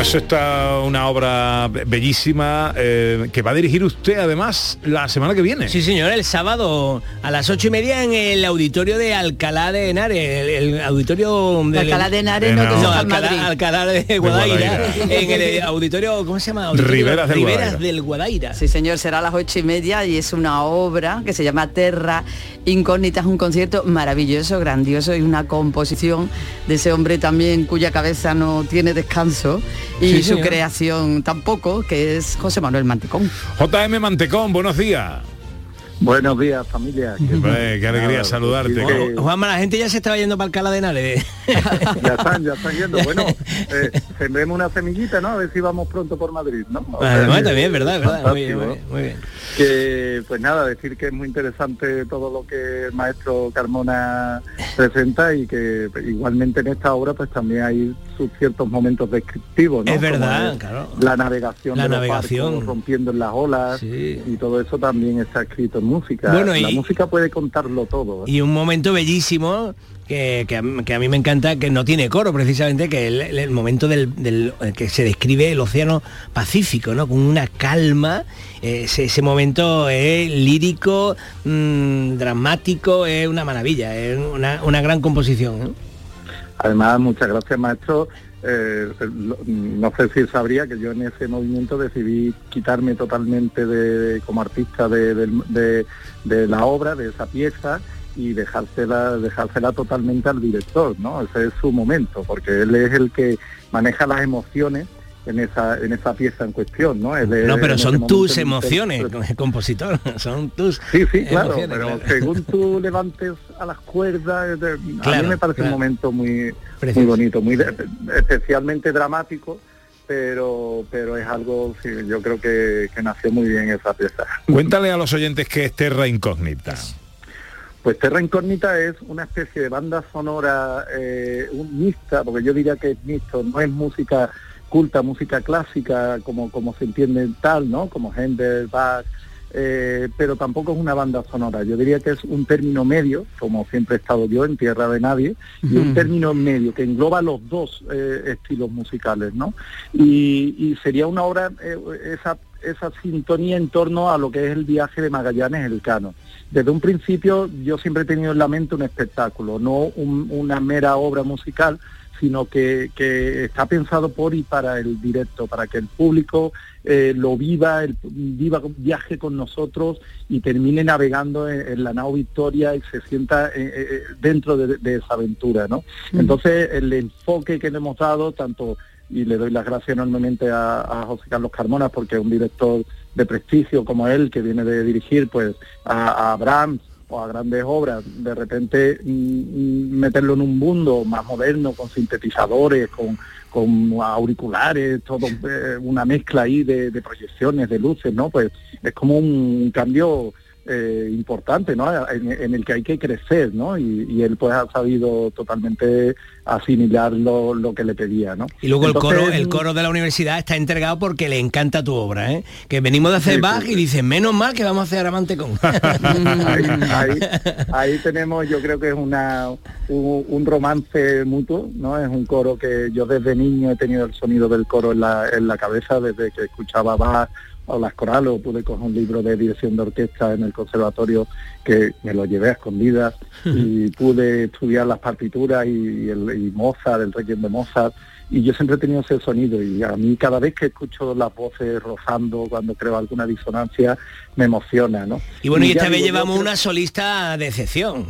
Bueno, eso está una obra be- bellísima eh, que va a dirigir usted además la semana que viene. Sí, señor, el sábado a las ocho y media en el auditorio de Alcalá de Henares, el, el auditorio de Alcalá de Henares, no, no, en Alcalá, Madrid. Alcalá de Guadaira, Guadaira. en el eh, auditorio, ¿cómo se llama? Auditorio Riberas del Guadaira. del Guadaira. Sí, señor, será a las ocho y media y es una obra que se llama Terra Incógnita. Es un concierto maravilloso, grandioso y una composición de ese hombre también cuya cabeza no tiene descanso y Sí, su señor. creación tampoco, que es José Manuel Mantecón. JM Mantecón, buenos días. Buenos días, familia. Hombre, qué alegría saludarte. Que- Juanma, la gente ya se estaba yendo para Alcalá de Henares. ya están, ya están yendo. Bueno, eh, sembremos una semillita, ¿no? A ver si vamos pronto por Madrid, ¿no? O sea, Además, que- también verdad. Muy bien, muy fantástico. bien, muy bien. Que, pues nada, decir que es muy interesante todo lo que el maestro Carmona presenta y que igualmente en esta obra pues también hay sus ciertos momentos descriptivos, ¿no? Es verdad, claro. La navegación La de los navegación. barcos rompiendo en las olas y todo eso también está escrito en música. Bueno, la y- música puede contarlo todo. ¿eh? Y un momento bellísimo que, que a, mí- que a mí me encanta, que no tiene coro precisamente, que el, el- momento del, del- eh, que se describe el océano Pacífico, ¿no? Con una calma. eh, Ese, ese momento es lírico, mm, dramático, es una maravilla, es una, una gran composición. Además, muchas gracias, maestro. Eh, lo- no sé si sabría que yo en ese movimiento decidí quitarme totalmente de, como artista de- de la obra, de esa pieza y dejársela, dejársela totalmente al director, ¿no? Ese es su momento, porque él es el que maneja las emociones en esa, en esa pieza en cuestión, ¿no? Es No, pero son tus el emociones, intérprete. compositor, son tus Sí, sí, claro, pero claro. según tú levantes a las cuerdas, a mí me parece claro. un momento muy, muy bonito, muy especialmente dramático, pero pero es algo, sí, yo creo que, que nació muy bien esa pieza. Cuéntale a los oyentes que es Terra Incógnita. Pues Terra Incógnita es una especie de banda sonora eh, un mixta, porque yo diría que es mixto, no es música culta, música clásica, como, como se entiende tal, ¿no? Como Händel, Bach, eh, pero tampoco es una banda sonora. Yo diría que es un término medio, como siempre he estado yo en Tierra de Nadie, y un término medio que engloba los dos eh, estilos musicales, ¿no? Y, y sería una obra, eh, esa, esa sintonía en torno a lo que es el viaje de Magallanes el Cano. Desde un principio yo siempre he tenido en la mente un espectáculo, no un- una mera obra musical, sino que, que está pensado por y para el directo, para que el público eh, lo viva, el, viva, viaje con nosotros y termine navegando en, en la nao Victoria y se sienta eh, eh, dentro de, de esa aventura, ¿no? Ujú. Entonces el enfoque que le hemos dado, tanto y le doy las gracias enormemente a, a José Carlos Carmona porque es un director de prestigio como él que viene de dirigir pues a, a o a grandes obras, de repente mm, mm, meterlo en un mundo más moderno, con sintetizadores, con, con auriculares, todo eh, una mezcla ahí de, de proyecciones, de luces, ¿no? Pues es como un cambio eh, importante, ¿no? En, en el que hay que crecer, ¿no? Y, y él pues ha sabido totalmente asimilar lo, lo que le pedía, ¿no? Y luego el coro, el coro de la universidad está entregado porque le encanta tu obra, ¿eh? Que venimos de hacer Sí, sí, Bach y dicen, menos mal que vamos a hacer Amante con. ahí, ahí- ahí tenemos yo creo que es una un, un romance mutuo, ¿no? Es un coro que yo desde niño he tenido el sonido del coro en la, en la cabeza, desde que escuchaba Bach o las corales, o pude coger un libro de dirección de orquesta en el conservatorio que me lo llevé a escondidas y pude estudiar las partituras y, el, y Mozart, el Requiem de Mozart, y yo siempre he tenido ese sonido y a mí cada vez que escucho las voces rozando, cuando creo alguna disonancia, me emociona, ¿no? Y bueno, y esta vez llevamos creo- una solista de excepción.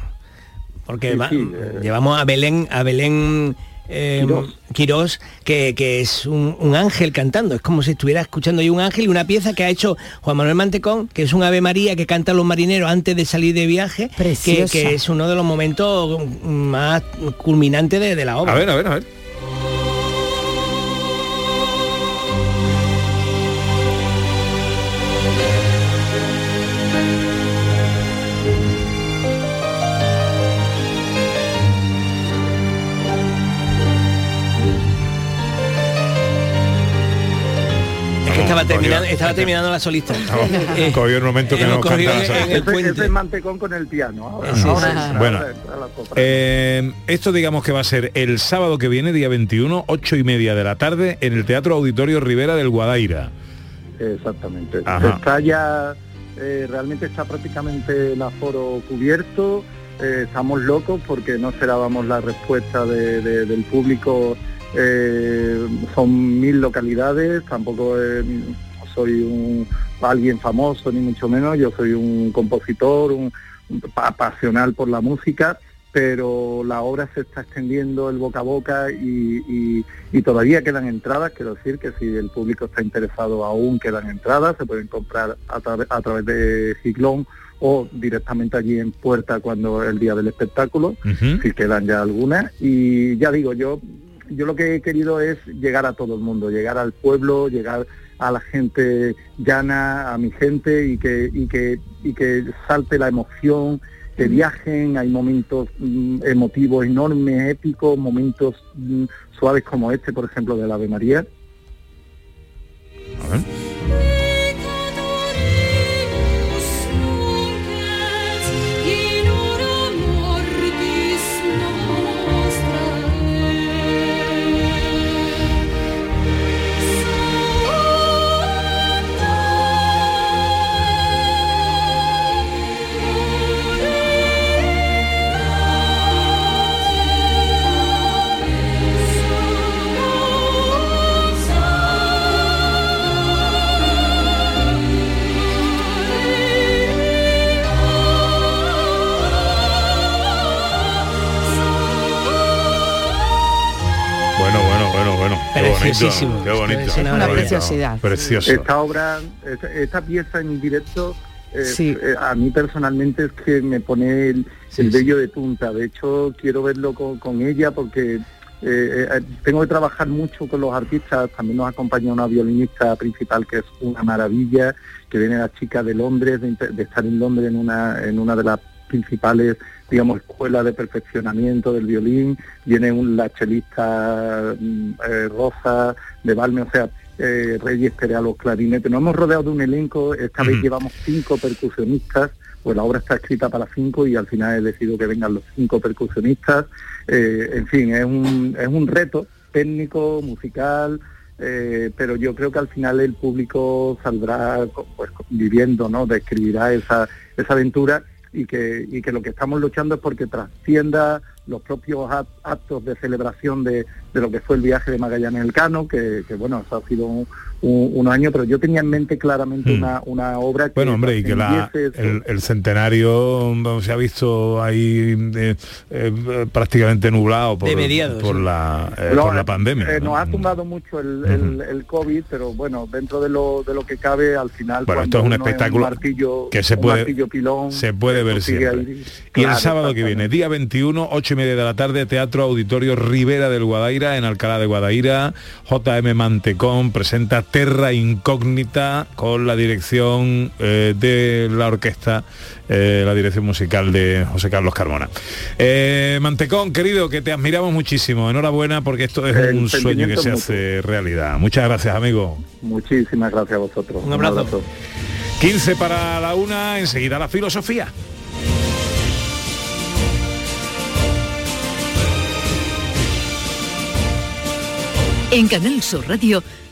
Porque Sí, va- sí, eh. llevamos a Belén, a Belén eh, Quirós. Quirós, que, que es un, un ángel cantando. Es como si estuviera escuchando yo un ángel y una pieza que ha hecho Juan Manuel Mantecón, que es un Ave María que cantan los marineros antes de salir de viaje, que, es uno de los momentos más culminantes de, de la obra. A ver, a ver, a ver. Estaba terminando, estaba terminando la solista. Eh, Cogió el momento que canta la solista. el mantecón con el piano. Ahora, Sí, ahora sí, entra, sí. Bueno. Eh, esto digamos que va a ser el sábado que viene, día 21, ocho y media de la tarde, en el Teatro Auditorio Rivera del Guadaira. Exactamente. Ajá. Está ya, eh, realmente está prácticamente el aforo cubierto. eh, estamos locos porque no esperábamos la respuesta de- de- del público. Eh, son mil localidades, tampoco eh, soy un alguien famoso ni mucho menos. Yo soy un compositor, un, un pa- pasional por la música pero la obra se está extendiendo el boca a boca y, y- y todavía quedan entradas, quiero decir que si el público está interesado aún quedan entradas, se pueden comprar a, tra- a través de Ciclón o directamente allí en puerta cuando el día del espectáculo, si quedan ya algunas. Y ya digo, yo, yo lo que he querido es llegar a todo el mundo, llegar al pueblo, llegar a la gente llana, a mi gente y que, y que, y que salte la emoción, que viajen, hay momentos mm, emotivos enormes, épicos, momentos mm, suaves como este, por ejemplo, del Ave María. Bueno, Preciosísimo. bonito. Qué bonito. Es una preciosidad. Precioso. Esta obra, esta, esta pieza en directo, eh, Sí. eh, a mí personalmente es que me pone el, Sí, el sí. vello de punta. De hecho, quiero verlo con, con ella porque eh, eh, tengo que trabajar mucho con los artistas. También nos acompaña una violinista principal que es una maravilla, que viene la chica de Londres, de, de estar en Londres en una, en una de las principales digamos escuelas de perfeccionamiento del violín viene un la chelista mm, eh, Rosa de Balme o sea eh, Reyes Pérez a los clarinetes. Nos hemos rodeado de un elenco esta vez llevamos cinco percusionistas pues la obra está escrita para cinco y al final he decidido que vengan los cinco percusionistas. Eh, en fin es un es un reto técnico musical eh, pero yo creo que al final el público saldrá pues, viviendo, ¿no? Describirá esa, esa aventura y que, y que lo que estamos luchando es porque trascienda los propios act- actos de celebración de, de lo que fue el viaje de Magallanes Elcano, que, que bueno, eso ha sido un, un- un año, pero yo tenía en mente claramente Hmm. una, una obra que Bueno, hombre, y que la, el, el centenario mm, se ha visto ahí eh, eh, prácticamente nublado por, De mediados, por, sí. la, eh, Lo- por la pandemia. eh, ¿no? nos ha tumbado mucho el, el- el COVID, pero bueno, dentro de lo, de lo que cabe, al final... Bueno, esto es un espectáculo martillo- que se puede- pilón, se puede ver siempre. ahí. Y el sábado que viene, día 21, 8 y media de la tarde, Teatro Auditorio Rivera del Guadaira, en Alcalá de Guadaira. JM Mantecón presenta terra incógnita con la dirección eh, de la orquesta, eh, la dirección musical de José Carlos Carmona. Eh, Mantecón, querido, que te admiramos muchísimo. Enhorabuena porque esto es un sueño que se hace realidad. Muchas gracias, amigo. Muchísimas gracias a vosotros. Un abrazo. Un 15 para la una, enseguida la filosofía. En Canal Sur Radio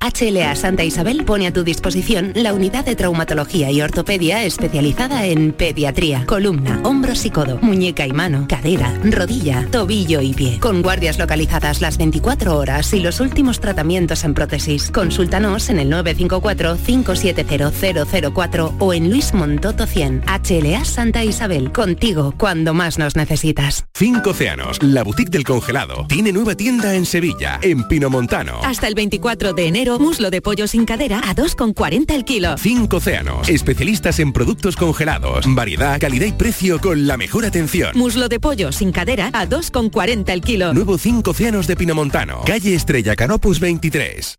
HLA Santa Isabel pone a tu disposición la unidad de traumatología y ortopedia especializada en pediatría, columna, hombros y codo, muñeca y mano, cadera, rodilla, tobillo y pie. Con guardias localizadas las 24 horas y los últimos tratamientos en prótesis. Consúltanos en el 954-570004 o en Luis Montoto 100. HLA Santa Isabel, contigo cuando más nos necesitas. Cinco Océanos, la boutique del congelado, tiene nueva tienda en Sevilla, en Pinomontano. Hasta el 24 de enero, muslo de pollo sin cadera a 2,40 el kilo. Cinco Océanos, especialistas en productos congelados, variedad, calidad y precio con la mejor atención. Muslo de pollo sin cadera a 2,40 el kilo. Nuevo Cinco Océanos de Pinomontano, calle Estrella Canopus 23.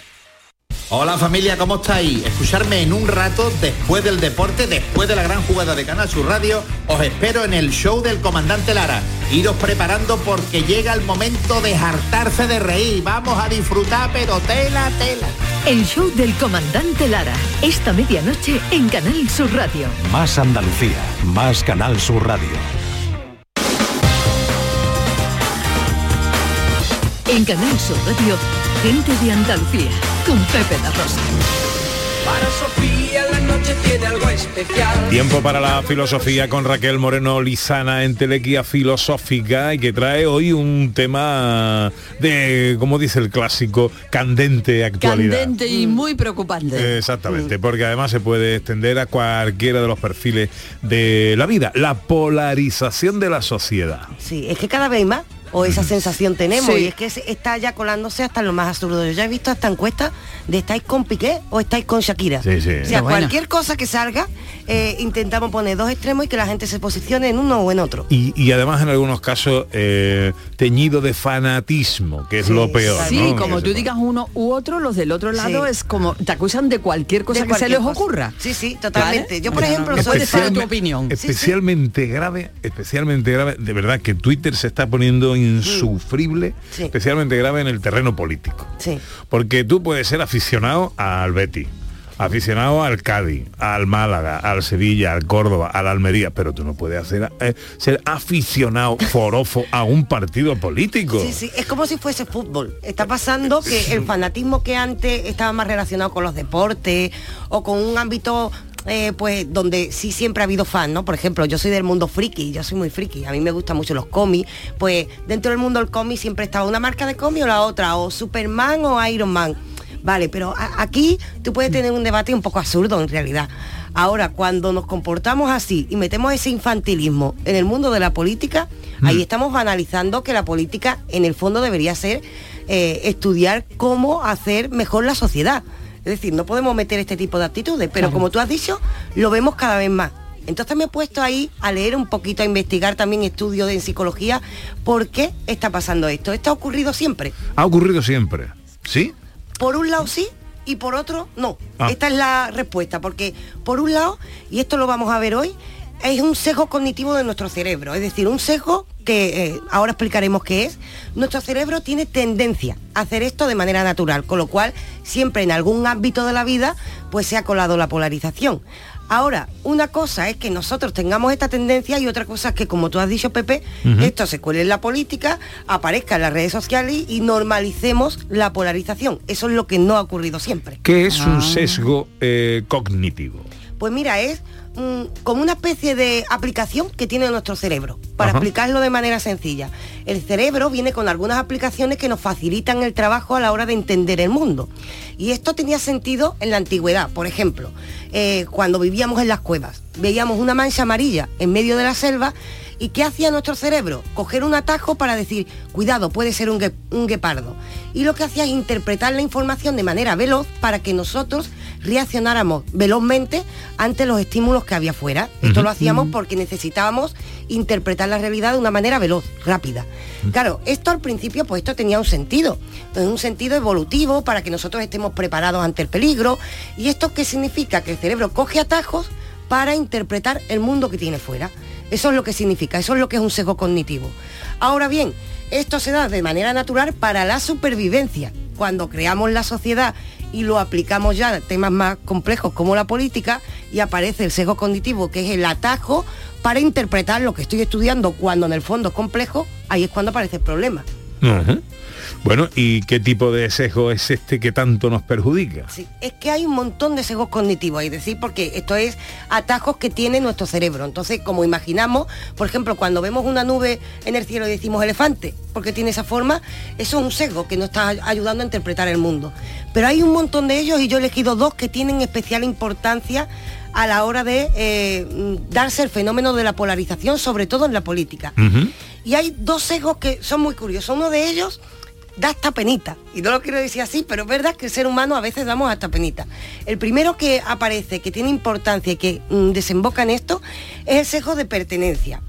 Hola familia, ¿cómo estáis? Escucharme en un rato después del deporte, después de la gran jugada de Canal Sur Radio. Os espero en el show del comandante Lara. Iros preparando porque llega el momento de hartarse de reír. Vamos a disfrutar, pero tela, tela. El show del comandante Lara. Esta medianoche en Canal Sur Radio. Más Andalucía, más Canal Sur Radio. En Canal Sur Radio, gente de Andalucía con Pepe da Rosa. Para Sofía la noche tiene algo especial. Tiempo para la filosofía con Raquel Moreno Lizana en Telequia Filosófica y que trae hoy un tema de, como dice el clásico, candente actualidad. Candente y muy preocupante. Exactamente, porque además se puede extender a cualquiera de los perfiles de la vida, la polarización de la sociedad. Sí, es que cada vez más, o esa sensación tenemos, Sí. y es que se- está ya colándose hasta lo más absurdo. Yo ya he visto hasta encuestas de estáis con Piqué o estáis con Shakira. Sí, sí. O sea, cualquier cosa que salga, eh, intentamos poner dos extremos y que la gente se posicione en uno o en otro. Y, y además en algunos casos eh, teñido de fanatismo, que es lo peor. Sí, ¿no? como Que tú digas uno u otro, los del otro lado Sí. es como te acusan de cualquier cosa De que se les cosa. ocurra. Sí, sí, totalmente. ¿Vale? Yo, por ejemplo, no soy tu Especialme- opinión. Especialmente grave, especialmente grave, de verdad que Twitter se está poniendo insufrible, Sí. especialmente grave en el terreno político. Sí. Porque tú puedes ser aficionado al Betty, aficionado al Cádiz, al Málaga, al Sevilla, al Córdoba, al Almería, pero tú no puedes hacer eh, ser aficionado forofo a un partido político. Sí, sí, es como si fuese fútbol. Está pasando que el fanatismo que antes estaba más relacionado con los deportes o con un ámbito eh, pues donde sí siempre ha habido fan, ¿no? Por ejemplo, yo soy del mundo friki, yo soy muy friki, a mí me gustan mucho los cómics, pues dentro del mundo del cómic siempre estaba una marca de cómic o la otra, o Superman o Iron Man. Vale, pero aquí tú puedes tener un debate un poco absurdo en realidad. Ahora, cuando nos comportamos así y metemos ese infantilismo en el mundo de la política, ahí estamos analizando que la política en el fondo debería ser eh, estudiar cómo hacer mejor la sociedad. Es decir, no podemos meter este tipo de actitudes, pero Claro. como tú has dicho, lo vemos cada vez más. Entonces me he puesto ahí a leer un poquito, a investigar también estudios de en psicología, por qué está pasando esto. Esto ha ocurrido siempre. Ha ocurrido siempre, ¿sí? Por un lado sí y por otro no. Ah. Esta es la respuesta, porque por un lado, y esto lo vamos a ver hoy, es un sesgo cognitivo de nuestro cerebro, es decir, un sesgo que eh, ahora explicaremos qué es. Nuestro cerebro tiene tendencia a hacer esto de manera natural, con lo cual siempre en algún ámbito de la vida pues se ha colado la polarización. Ahora, una cosa es que nosotros tengamos esta tendencia y otra cosa es que, como tú has dicho, Pepe, esto se cuele en la política, aparezca en las redes sociales y normalicemos la polarización. Eso es lo que no ha ocurrido siempre. ¿Qué es un sesgo eh, cognitivo? Pues mira, es mm, como una especie de aplicación que tiene nuestro cerebro. Para Ajá. explicarlo de manera sencilla. El cerebro viene con algunas aplicaciones que nos facilitan el trabajo a la hora de entender el mundo. Y esto tenía sentido en la antigüedad. Por ejemplo, eh, cuando vivíamos en las cuevas, veíamos una mancha amarilla en medio de la selva ¿Y qué hacía nuestro cerebro? Coger un atajo para decir, cuidado, puede ser un, un guepardo. Y lo que hacía es interpretar la información de manera veloz para que nosotros reaccionáramos velozmente ante los estímulos que había fuera. Esto lo hacíamos porque necesitábamos interpretar la realidad de una manera veloz, rápida. Claro, esto al principio, pues esto tenía un sentido, un sentido evolutivo para que nosotros estemos preparados ante el peligro. ¿Y esto qué significa? Que el cerebro coge atajos para interpretar el mundo que tiene fuera. Eso es lo que significa, eso es lo que es un sesgo cognitivo. Ahora bien, esto se da de manera natural para la supervivencia. Cuando creamos la sociedad y lo aplicamos ya a temas más complejos como la política y aparece el sesgo cognitivo, que es el atajo para interpretar lo que estoy estudiando cuando en el fondo es complejo, ahí es cuando aparece el problema. Bueno, ¿y qué tipo de sesgo es este que tanto nos perjudica? Sí, es que hay un montón de sesgos cognitivos, es decir, porque esto es atajos que tiene nuestro cerebro. Entonces, como imaginamos, por ejemplo, cuando vemos una nube en el cielo y decimos elefante, porque tiene esa forma, eso es un sesgo que nos está ayudando a interpretar el mundo. Pero hay un montón de ellos y yo he elegido dos que tienen especial importancia a la hora de eh, darse el fenómeno de la polarización, sobre todo en la política. Y hay dos sesgos que son muy curiosos. Uno de ellos da hasta penita. Y no lo quiero decir así, pero es verdad que el ser humano a veces damos hasta penita. El primero que aparece, que tiene importancia y que mm, desemboca en esto, es el sesgo de pertenencia.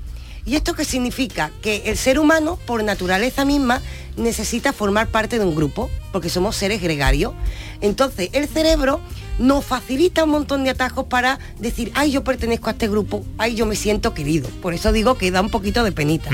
¿Y esto qué significa? Que el ser humano, por naturaleza misma, necesita formar parte de un grupo, porque somos seres gregarios. Entonces, el cerebro nos facilita un montón de atajos para decir, ay, yo pertenezco a este grupo, ay, yo me siento querido. Por eso digo que da un poquito de penita.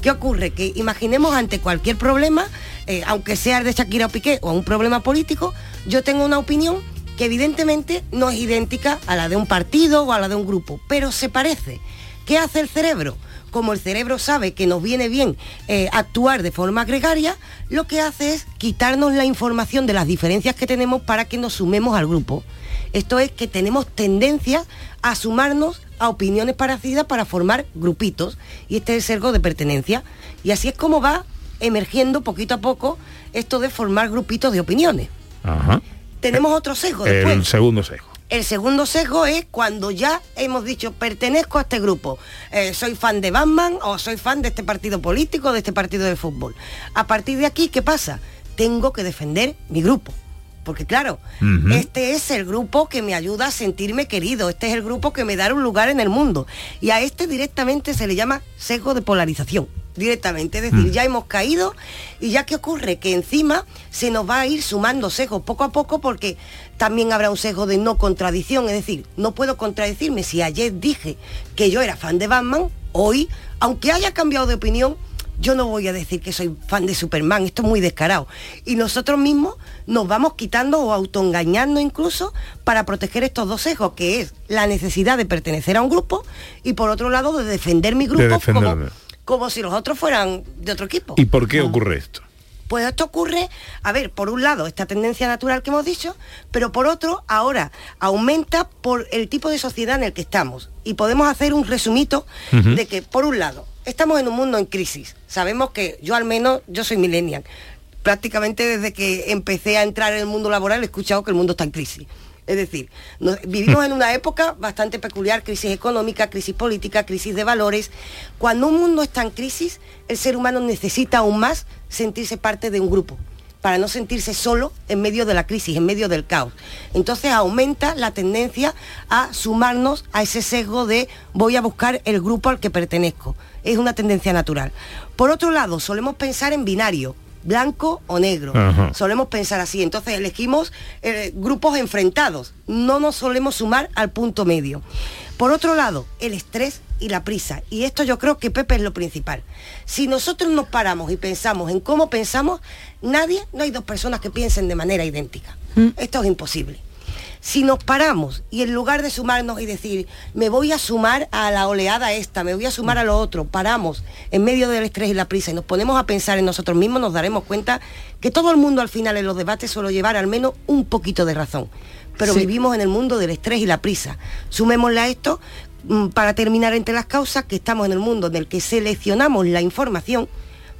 ¿Qué ocurre? Que imaginemos ante cualquier problema, eh, aunque sea el de Shakira o Piqué o un problema político, yo tengo una opinión que evidentemente no es idéntica a la de un partido o a la de un grupo, pero se parece. ¿Qué hace el cerebro? Como el cerebro sabe que nos viene bien eh, actuar de forma gregaria, lo que hace es quitarnos la información de las diferencias que tenemos para que nos sumemos al grupo. Esto es que tenemos tendencia a sumarnos a opiniones parecidas para formar grupitos. Y este es el sesgo de pertenencia. Y así es como va emergiendo poquito a poco esto de formar grupitos de opiniones. Ajá. Tenemos otro sesgo después. El segundo sesgo. El segundo sesgo es cuando ya hemos dicho, pertenezco a este grupo, eh, soy fan de Batman o soy fan de este partido político, de este partido de fútbol. A partir de aquí, ¿qué pasa? Tengo que defender mi grupo. Porque claro, este es el grupo que me ayuda a sentirme querido, este es el grupo que me da un lugar en el mundo. Y a este directamente se le llama sesgo de polarización. Directamente, es decir, Mm. ya hemos caído y ya que ocurre que encima se nos va a ir sumando sesgos poco a poco porque también habrá un sesgo de no contradicción, es decir, no puedo contradecirme si ayer dije que yo era fan de Batman, hoy, aunque haya cambiado de opinión, yo no voy a decir que soy fan de Superman, esto es muy descarado. Y nosotros mismos nos vamos quitando o autoengañando incluso para proteger estos dos sesgos, que es la necesidad de pertenecer a un grupo y por otro lado de defender mi De grupo como, defenderme. como si los otros fueran de otro equipo. ¿Y por qué ocurre esto? Pues esto ocurre, a ver, por un lado, esta tendencia natural que hemos dicho, pero por otro, ahora aumenta por el tipo de sociedad en el que estamos. Y podemos hacer un resumito de que, por un lado, estamos en un mundo en crisis. Sabemos que yo al menos, yo soy millennial. Prácticamente desde que empecé a entrar en el mundo laboral he escuchado que el mundo está en crisis. Es decir, vivimos en una época bastante peculiar, crisis económica, crisis política, crisis de valores. Cuando un mundo está en crisis, el ser humano necesita aún más sentirse parte de un grupo para no sentirse solo en medio de la crisis, en medio del caos. Entonces aumenta la tendencia a sumarnos a ese sesgo de voy a buscar el grupo al que pertenezco. Es una tendencia natural. Por otro lado, solemos pensar en binario, blanco o negro. Ajá. Solemos pensar así. Entonces elegimos eh, grupos enfrentados. No nos solemos sumar al punto medio. Por otro lado, el estrés y la prisa. Y esto yo creo que Pepe es lo principal. Si nosotros nos paramos y pensamos en cómo pensamos, nadie, no hay dos personas que piensen de manera idéntica. Esto es imposible. Si nos paramos y en lugar de sumarnos y decir, me voy a sumar a la oleada esta, me voy a sumar a lo otro, paramos en medio del estrés y la prisa y nos ponemos a pensar en nosotros mismos, nos daremos cuenta que todo el mundo al final en los debates suele llevar al menos un poquito de razón. Pero Sí. vivimos en el mundo del estrés y la prisa. Sumémosle a esto, mm, para terminar entre las causas, que estamos en el mundo en el que seleccionamos la información,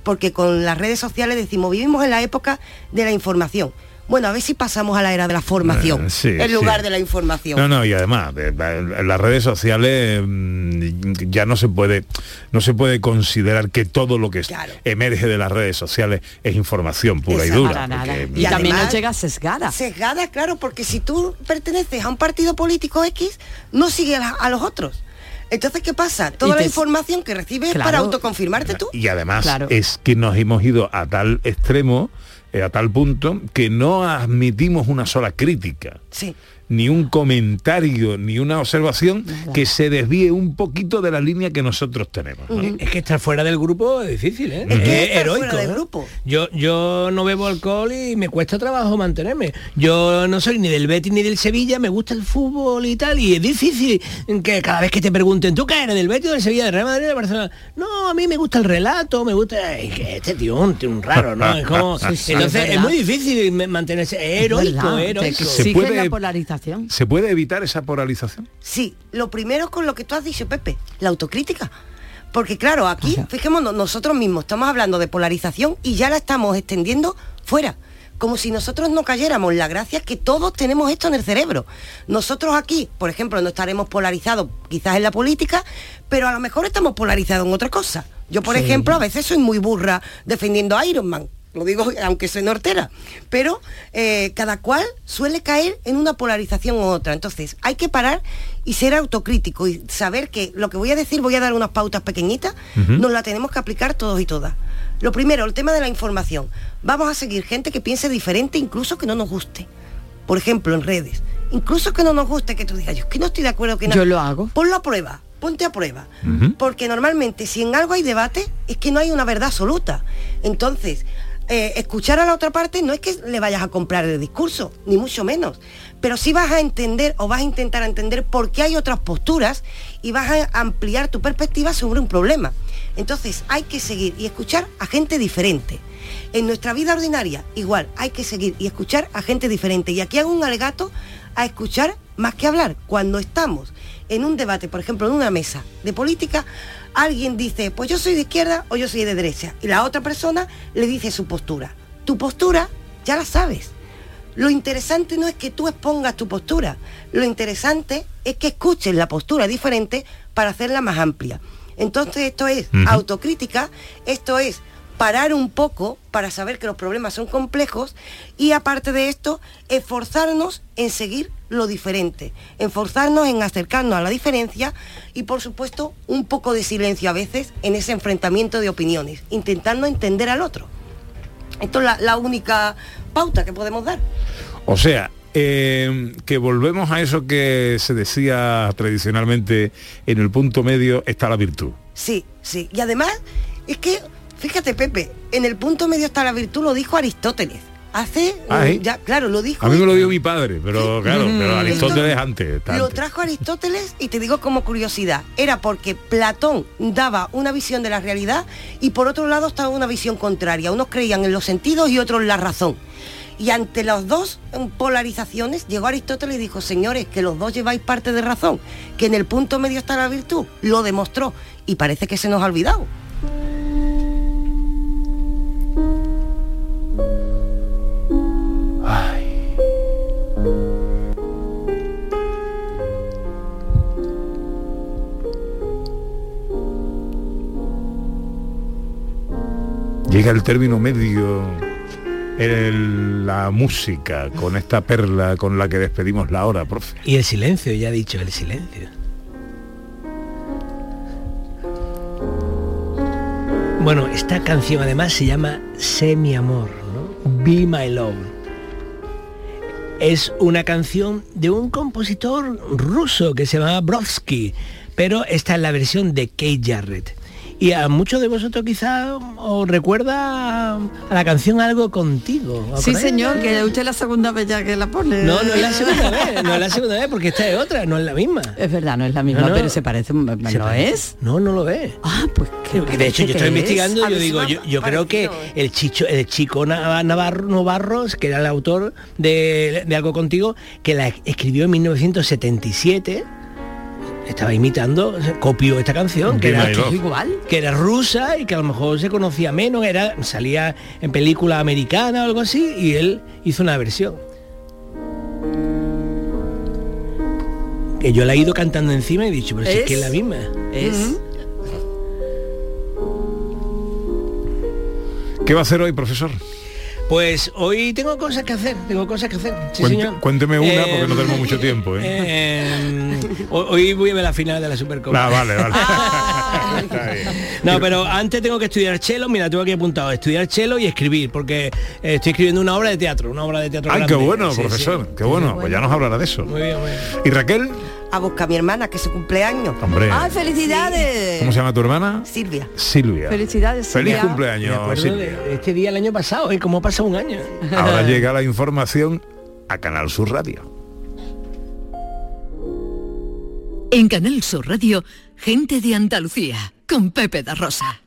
porque con las redes sociales decimos, vivimos en la época de la información. Bueno, a ver si pasamos a la era de la formación Eh, sí, en lugar sí. de la información. No, no, y además, eh, en las redes sociales mm, ya no se puede no se puede considerar que todo lo que emerge de las redes sociales es información pura y dura. Nada. porque- Y, también nos llega sesgada. Sesgada, claro, porque si tú perteneces a un partido político X, no sigues a, a los otros. Entonces, ¿qué pasa? Toda la información que recibes es para autoconfirmarte tú. Y además Claro. es que nos hemos ido a tal extremo, eh, a tal punto, que no admitimos una sola crítica. Ni un comentario, ni una observación que se desvíe un poquito de la línea que nosotros tenemos. ¿no? Es que estar fuera del grupo es difícil, ¿eh? Es que Es estar heroico. fuera del grupo. Yo, yo no bebo alcohol y me cuesta trabajo mantenerme. Yo no soy ni del Betis ni del Sevilla, me gusta el fútbol y tal, y es difícil que cada vez que te pregunten, ¿tú qué eres? ¿Del Betis o del Sevilla? ¿Del Real Madrid o del Barcelona? No, a mí me gusta el relato, me gusta... Es que este tío un, tío un raro, ¿no? Es como... Sí, sí, entonces es muy difícil mantenerse es heroico, heroico. exige la polarización. ¿Se puede evitar esa polarización? Sí, lo primero con lo que tú has dicho, Pepe, la autocrítica. Porque claro, aquí, fijémonos, nosotros mismos estamos hablando de polarización y ya la estamos extendiendo fuera. Como si nosotros no cayéramos. La gracia es que todos tenemos esto en el cerebro. Nosotros aquí, por ejemplo, no estaremos polarizados quizás en la política, pero a lo mejor estamos polarizados en otra cosa. Yo, por Sí. ejemplo, a veces soy muy burra defendiendo a Iron Man. Lo digo aunque soy nortera. Pero eh, cada cual suele caer en una polarización u otra. Entonces, hay que parar y ser autocrítico y saber que lo que voy a decir, voy a dar unas pautas pequeñitas, nos la tenemos que aplicar todos y todas. Lo primero, el tema de la información. Vamos a seguir gente que piense diferente, incluso que no nos guste. Por ejemplo, en redes. Incluso que no nos guste, que tú digas, yo es que no estoy de acuerdo que no. Yo lo hago. Ponlo a prueba, ponte a prueba. Porque normalmente si en algo hay debate es que no hay una verdad absoluta. Entonces, eh, escuchar a la otra parte no es que le vayas a comprar el discurso, ni mucho menos. Pero sí vas a entender o vas a intentar entender por qué hay otras posturas y vas a ampliar tu perspectiva sobre un problema. Entonces hay que seguir y escuchar a gente diferente. En nuestra vida ordinaria, igual, hay que seguir y escuchar a gente diferente. Y aquí hago un alegato a escuchar más que hablar. Cuando estamos en un debate, por ejemplo, en una mesa de política, alguien dice, pues yo soy de izquierda o yo soy de derecha. Y la otra persona le dice su postura. Tu postura ya la sabes. Lo interesante no es que tú expongas tu postura, lo interesante es que escuches la postura diferente para hacerla más amplia. Entonces esto es autocrítica, esto es parar un poco para saber que los problemas son complejos y aparte de esto, esforzarnos en seguir lo diferente, esforzarnos en acercarnos a la diferencia y por supuesto un poco de silencio a veces en ese enfrentamiento de opiniones, intentando entender al otro. Esto es la, la única pauta que podemos dar. O sea, eh, que volvemos a eso que se decía tradicionalmente, en el punto medio está la virtud. Sí, sí. Y además, es que, fíjate, Pepe, en el punto medio está la virtud, lo dijo Aristóteles. Hace, Ah, ¿eh? ya, claro, lo dijo. A mí me lo dio mi padre, pero claro, pero Aristóteles Esto antes. está Lo antes. trajo Aristóteles y te digo como curiosidad, era porque Platón daba una visión de la realidad y por otro lado estaba una visión contraria. Unos creían en los sentidos y otros en la razón. Y ante las dos mm, polarizaciones llegó Aristóteles y dijo, señores, que los dos lleváis parte de razón, que en el punto medio está la virtud. Lo demostró y parece que se nos ha olvidado. Llega el término medio en la música, con esta perla con la que despedimos la hora, profe. Y el silencio, ya he dicho, el silencio. Bueno, esta canción además se llama Sé mi amor, ¿no? Be My Love. Es una canción de un compositor ruso que se llama Brodsky, pero esta es la versión de Kate Jarrett. Y a muchos de vosotros quizá os recuerda a la canción Algo contigo. ¿os Sí, señor, que usted es la segunda vez ya que la pone. No, no es la segunda vez, no es la segunda vez porque esta es otra, no es la misma. Es verdad, no es la misma, No, no. pero se parece, ¿no parece. es? No, no lo es. Ah, pues qué de hecho, yo estoy que investigando, es. A yo digo, yo, yo creo que el chicho, el chico Nav- Navarro, Novarros, que era el autor de, de Algo Contigo, que la escribió en 1977, estaba imitando, copió esta canción, que era, igual. que era rusa y que a lo mejor se conocía menos, era, salía en película americana o algo así, y él hizo una versión. Que yo la he ido cantando encima y he dicho, pero si es, Es- que es la misma. Es ¿Qué va a hacer hoy, profesor? Pues hoy tengo cosas que hacer, tengo cosas que hacer. Sí, Cuente- señor. cuénteme una Eh, porque no tenemos mucho tiempo. ¿eh? eh, ho- hoy voy a ver la final de la Supercopa. Ah, vale, vale. Ah. No, pero antes tengo que estudiar cello, mira, tengo aquí apuntado, estudiar cello y escribir, porque eh, estoy escribiendo una obra de teatro, una obra de teatro. Ay, grande. qué bueno, Sí, profesor, sí. qué bueno. Pues ya nos hablará de eso. Muy bien, muy bien. ¿Y Raquel? A buscar a mi hermana, que es su cumpleaños. Hombre, ¡Ay, felicidades! ¿cómo se llama tu hermana? Silvia. Silvia. Felicidades, Feliz Silvia. Me cumpleaños, Silvia. de este día el año pasado, ¿eh? ¿Cómo ha pasado un año? Ahora llega la información a Canal Sur Radio. En Canal Sur Radio, gente de Andalucía, con Pepe da Rosa.